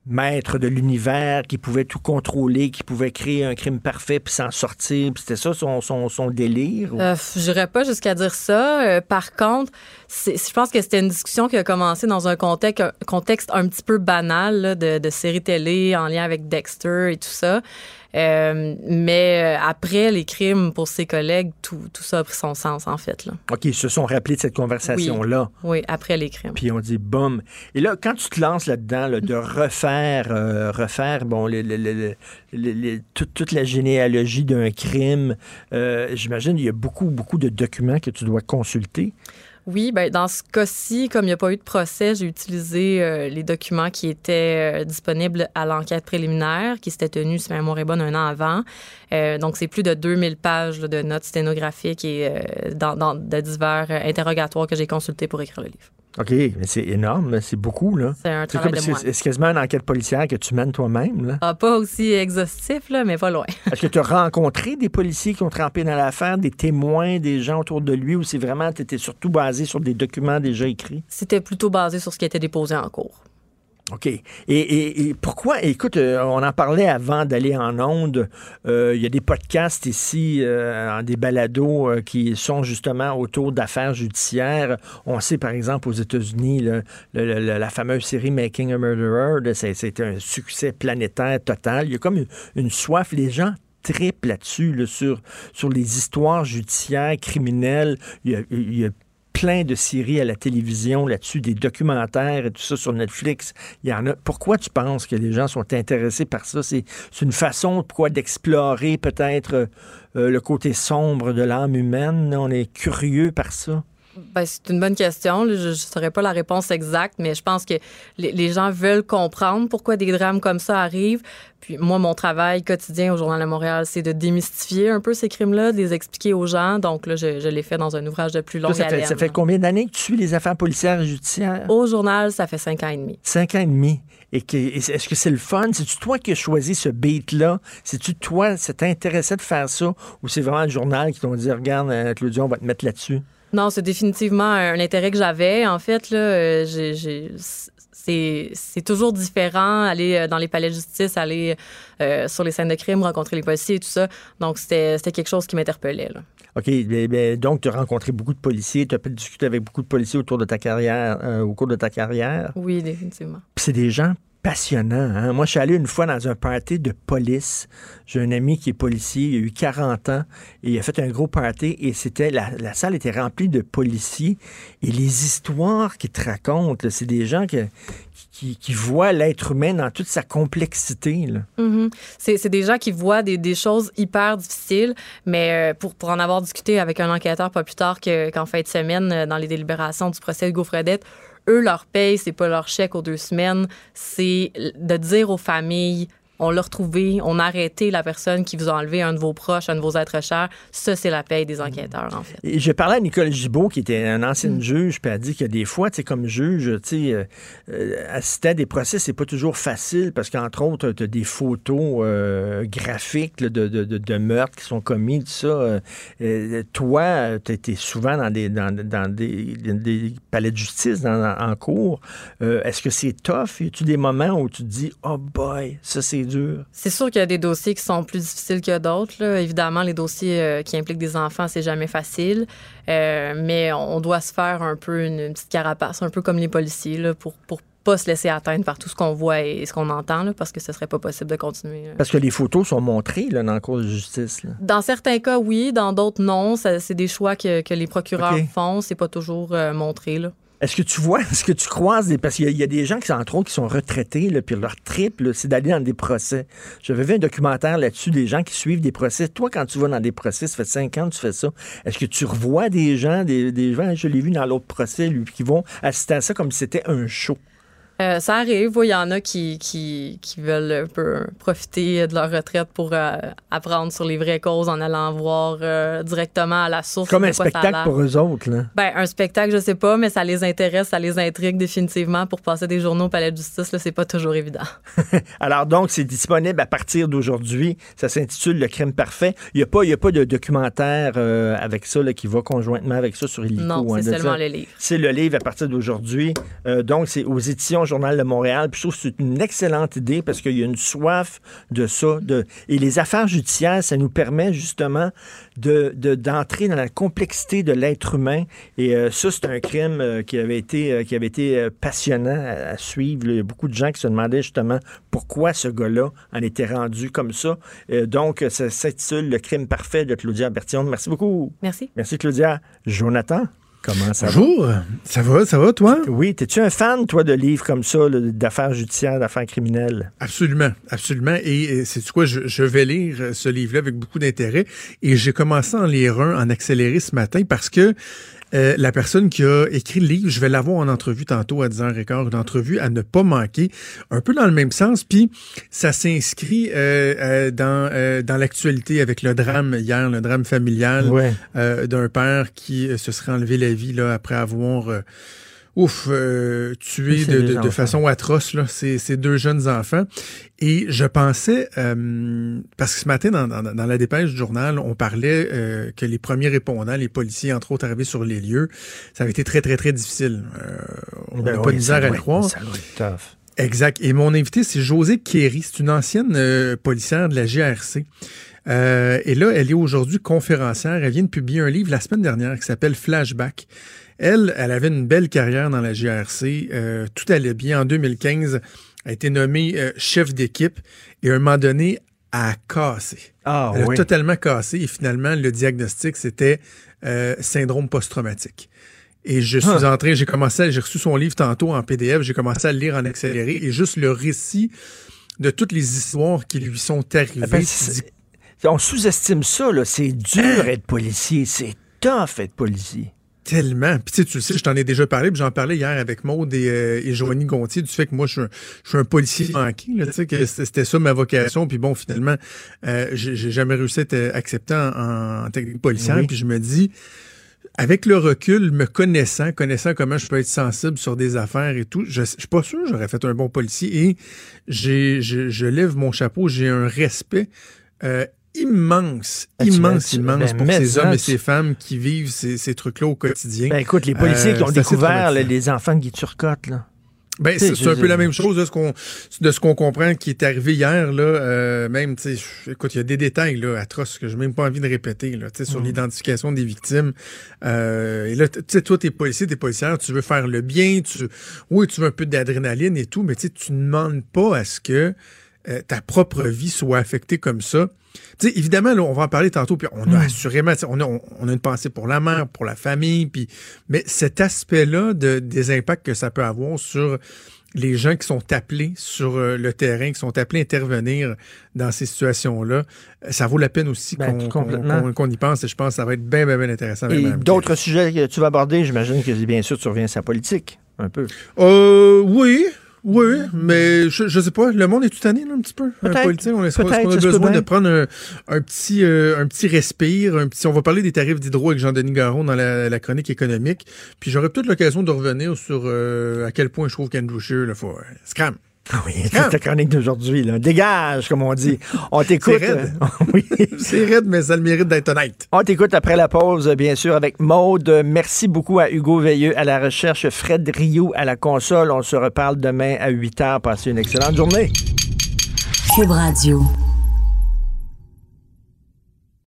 maître de l'univers, qui pouvait tout contrôler, qui pouvait créer un crime parfait puis s'en sortir. C'était ça son, son, son délire? Euh, je n'irais pas jusqu'à dire ça. Euh, par contre, je pense que c'était une discussion qui a commencé dans un contexte, un, contexte un petit peu banal de, de séries télé en lien avec Dexter et tout ça. Euh, mais euh, après les crimes pour ses collègues, tout, tout, ça a pris son sens, en fait. Là. OK, ils se sont rappelés de cette conversation-là. Oui, après les crimes. Puis on dit, boum. Et là, quand tu te lances là-dedans, de refaire, euh, refaire bon, toute, la généalogie d'un crime, j'imagine il y a beaucoup, beaucoup de documents que tu dois consulter. Oui, ben dans ce cas-ci, comme il n'y a pas eu de procès, j'ai utilisé euh, les documents qui étaient euh, disponibles à l'enquête préliminaire, qui s'était tenue, si ma mémoire est bonne, un an avant. Euh, donc, c'est plus de 2000 pages de notes sténographiques et dans, dans, de divers interrogatoires que j'ai consultés pour écrire le livre. OK, mais c'est énorme, c'est beaucoup, là. C'est un travail comme, C'est quasiment une enquête policière que tu mènes toi-même, là. Ah, pas aussi exhaustif, là, mais pas loin. Est-ce que tu as rencontré des policiers qui ont trempé dans l'affaire, des témoins, des gens autour de lui, ou c'est vraiment, tu étais surtout basé sur des documents déjà écrits? C'était plutôt basé sur ce qui était déposé en cours. OK. Et, pourquoi, écoute, euh, on en parlait avant d'aller en onde. Euh, il y a des podcasts ici, euh, des balados qui sont justement autour d'affaires judiciaires. On sait, par exemple, aux États-Unis, la fameuse série Making a Murderer, c'est un succès planétaire total. Il y a comme une, soif. Les gens triplent là-dessus, sur, sur les histoires judiciaires, criminelles. Il y a plein de séries à la télévision là-dessus, des documentaires et tout ça sur Netflix. Il y en a. Pourquoi tu penses que les gens sont intéressés par ça? C'est une façon quoi d'explorer peut-être euh, le côté sombre de l'âme humaine? On est curieux par ça? Ben, c'est une bonne question. Je ne saurais pas la réponse exacte, mais je pense que les, gens veulent comprendre pourquoi des drames comme ça arrivent. Puis moi, mon travail quotidien au Journal de Montréal, c'est de démystifier un peu ces crimes-là, de les expliquer aux gens. Donc là, je, l'ai fait dans un ouvrage de plus longue ça, fait, ça fait combien d'années que tu suis les affaires policières et judiciaires? Au journal, ça fait cinq ans et demi. Cinq ans et demi. Et est-ce que c'est le fun? C'est-tu toi qui as choisi ce beat-là? C'est-tu toi, ça t'intéressait de faire ça? Ou c'est vraiment le journal qui t'ont dit, regarde, euh, Claudia, on va te mettre là-dessus? Non, c'est définitivement un intérêt que j'avais. En fait, là, euh, c'est toujours différent, aller euh, dans les palais de justice, aller euh, sur les scènes de crime, rencontrer les policiers et tout ça. Donc, c'était quelque chose qui m'interpellait. OK. Donc, tu as rencontré beaucoup de policiers, tu as pu discuter avec beaucoup de policiers autour de ta carrière, au cours de ta carrière? Oui, définitivement. c'est des gens passionnant. Hein? Moi, je suis allé une fois dans un party de police. J'ai un ami qui est policier, il a eu 40 ans, et il a fait un gros party, et c'était la, salle était remplie de policiers. Et les histoires qu'ils te racontent, c'est des gens qui, qui, voient l'être humain dans toute sa complexité. Mm-hmm. C'est des gens qui voient des, choses hyper difficiles, mais euh, pour, en avoir discuté avec un enquêteur pas plus tard qu'en fin de semaine, euh, dans les délibérations du procès Hugo Fredette, eux, leur paye, c'est pas leur chèque aux deux semaines, c'est de dire aux familles on l'a retrouvé, on a arrêté la personne qui vous a enlevé un de vos proches, un de vos êtres chers. Ça, c'est la paye des enquêteurs, en fait. Et je parlais à Nicole Gibault, qui était un ancien mm. juge, puis elle a dit que des fois, tu comme juge, tu euh, euh, assister à des procès, c'est pas toujours facile parce qu'entre autres, tu as des photos euh, graphiques de, meurtres qui sont commis, tout ça. toi, tu étais souvent dans des, dans, des, palais de justice, en cours. Est-ce que c'est tough? Y a-tu des moments où tu te dis, oh boy, ça c'est c'est sûr qu'il y a des dossiers qui sont plus difficiles que d'autres. Évidemment, les dossiers euh, qui impliquent des enfants, c'est jamais facile. Euh, mais on doit se faire un peu une, petite carapace, un peu comme les policiers, là, pour, pour pas se laisser atteindre par tout ce qu'on voit et ce qu'on entend, parce que ce serait pas possible de continuer. Parce que les photos sont montrées là, dans le cours de justice. Dans certains cas, oui. Dans d'autres, non. C'est des choix que, les procureurs font. C'est pas toujours euh, montré. Là. Est-ce que tu vois, est-ce que tu croises des. Parce qu'il y, a des gens qui, entre autres, qui sont retraités, puis leur trip, c'est d'aller dans des procès. J'avais vu un documentaire là-dessus, des gens qui suivent des procès. Toi, quand tu vas dans des procès, ça fait cinq ans que tu fais ça. Est-ce que tu revois des gens, des, des gens, je l'ai vu dans l'autre procès, lui, qui vont assister à ça comme si c'était un show? Euh, ça arrive. Il y en a qui, qui, qui, veulent un peu profiter de leur retraite pour euh, apprendre sur les vraies causes en allant voir euh, directement à la source. Comme un spectacle pour eux autres. Là. Ben, un spectacle, je sais pas, mais ça les intéresse, ça les intrigue définitivement pour passer des journaux au Palais de justice. Là, c'est pas toujours évident. Alors donc, c'est disponible à partir d'aujourd'hui. Ça s'intitule Le crime parfait. Il n'y a, pas, a pas de documentaire avec ça là, qui va conjointement avec ça sur Illico. Non, c'est hein, seulement le livre. C'est le livre à partir d'aujourd'hui. donc, c'est aux éditions Journal de Montréal. Puis je trouve que c'est une excellente idée parce qu'il y a une soif de ça. De... Et les affaires judiciaires, ça nous permet justement de, d'entrer dans la complexité de l'être humain. Et euh, ça, c'est un crime euh, qui avait été, euh, qui avait été passionnant à, suivre. Il y a beaucoup de gens qui se demandaient justement pourquoi ce gars-là en était rendu comme ça. donc, ça s'intitule Le crime parfait de Claudia Bertillon. Merci beaucoup. Merci. Merci, Claudia. Jonathan? Comment ça Bonjour. Ça va, ça va, toi? Oui. Es-tu un fan, toi, de livres comme ça, d'affaires judiciaires, d'affaires criminelles? Absolument, absolument. Et, c'est quoi, je, je, vais lire ce livre-là avec beaucoup d'intérêt. Et j'ai commencé à en lire un en accéléré ce matin parce que euh, la personne qui a écrit le livre, je vais l'avoir en entrevue tantôt à 10h15, une entrevue à ne pas manquer, un peu dans le même sens. Puis ça s'inscrit euh, euh, dans, dans l'actualité avec le drame hier, le drame familial d'un père qui se serait enlevé la vie là, après avoir ouf, euh, de, façon atroce là, ces, ces, deux jeunes enfants. Et je pensais, euh, parce que ce matin, dans, dans, la dépêche du journal, on parlait euh, que les premiers répondants, les policiers, entre autres, arrivés sur les lieux, ça avait été très, très, très difficile. on n'a ben pas de misère à le croire. Ça Exact. Et mon invité, c'est José Kéry. C'est une ancienne policière de la GRC. et là, elle est aujourd'hui conférencière. Elle vient de publier un livre la semaine dernière qui s'appelle Flashback. Elle, elle avait une belle carrière dans la GRC. Euh, tout allait bien. En 2015, elle a été nommée euh, chef d'équipe et à un moment donné, a cassé. Ah, elle a totalement cassé et finalement, le diagnostic, c'était euh, syndrome post-traumatique. Et je suis Ah. en train, j'ai commencé, j'ai reçu son livre tantôt en PDF, j'ai commencé à le lire en accéléré et juste le récit de toutes les histoires qui lui sont arrivées. Ah ben, On sous-estime ça, là. C'est dur être policier. C'est tough être policier. Tellement. Puis tu sais, tu le sais, je t'en ai déjà parlé, puis j'en parlais hier avec Maude et, euh, et Joanie Gontier du fait que moi, je suis un, je suis un policier manqué, là, tu sais, que c'était ça ma vocation. Puis bon, finalement, euh, j'ai jamais réussi à être accepté en, en technique policière. Oui. Puis je me dis, avec le recul, me connaissant, connaissant comment je peux être sensible sur des affaires et tout, je, je suis pas sûr que j'aurais fait un bon policier. Et j'ai, je, je lève mon chapeau, j'ai un respect euh, immense, tu immense, immense ben, pour ces hommes et ces femmes qui vivent ces, ces trucs-là au quotidien. Ben, écoute, les policiers Euh, qui ont c'est assez découvert là, les enfants Guy Turcotte, là. Ben, c'est un peu la même chose de ce qu'on de ce qu'on comprend qui est arrivé hier là. euh, même, tu écoute, il y a des détails là atroces que j'ai même pas envie de répéter là. Tu sais, sur Mm. l'identification des victimes. Euh, et là, tu sais, toi, t'es policier, t'es policière, tu veux faire le bien. Tu, oui, tu veux un peu d'adrénaline et tout, mais tu tu ne demandes pas à ce que euh, ta propre vie soit affectée comme ça. Évidemment, là, on va en parler tantôt, puis on a Mm. assurément, on a, on, a une pensée pour la mère, pour la famille, puis, mais cet aspect-là de, des impacts que ça peut avoir sur les gens qui sont appelés sur euh, le terrain, qui sont appelés à intervenir dans ces situations-là, euh, ça vaut la peine aussi Ben, qu'on y pense et je pense que ça va être bien, bien, bien intéressant. Et d'autres sujets que tu vas aborder, j'imagine que bien sûr, tu reviens à sa politique, un peu. Euh, oui. Oui, mais je, je sais pas, le monde est tout tanné, là, un petit peu. Un politique, on, qu'on ça a besoin de prendre un, un petit, euh, un petit respire, un petit. On va parler des tarifs d'hydro avec Jean-Denis Garon dans la, la chronique économique. Puis j'aurai peut-être l'occasion de revenir sur euh, à quel point je trouve qu'Andrew Scheer, là, faut. euh, scram. Oui, c'est ta chronique d'aujourd'hui. là. Dégage, comme on dit. On t'écoute. C'est raide. oui. C'est raide, mais ça le mérite d'être honnête. On t'écoute après la pause, bien sûr, avec Maude. Merci beaucoup à Hugo Veilleux à la recherche, Fred Rio à la console. On se reparle demain à 8 h. Passez une excellente journée. Cube Radio.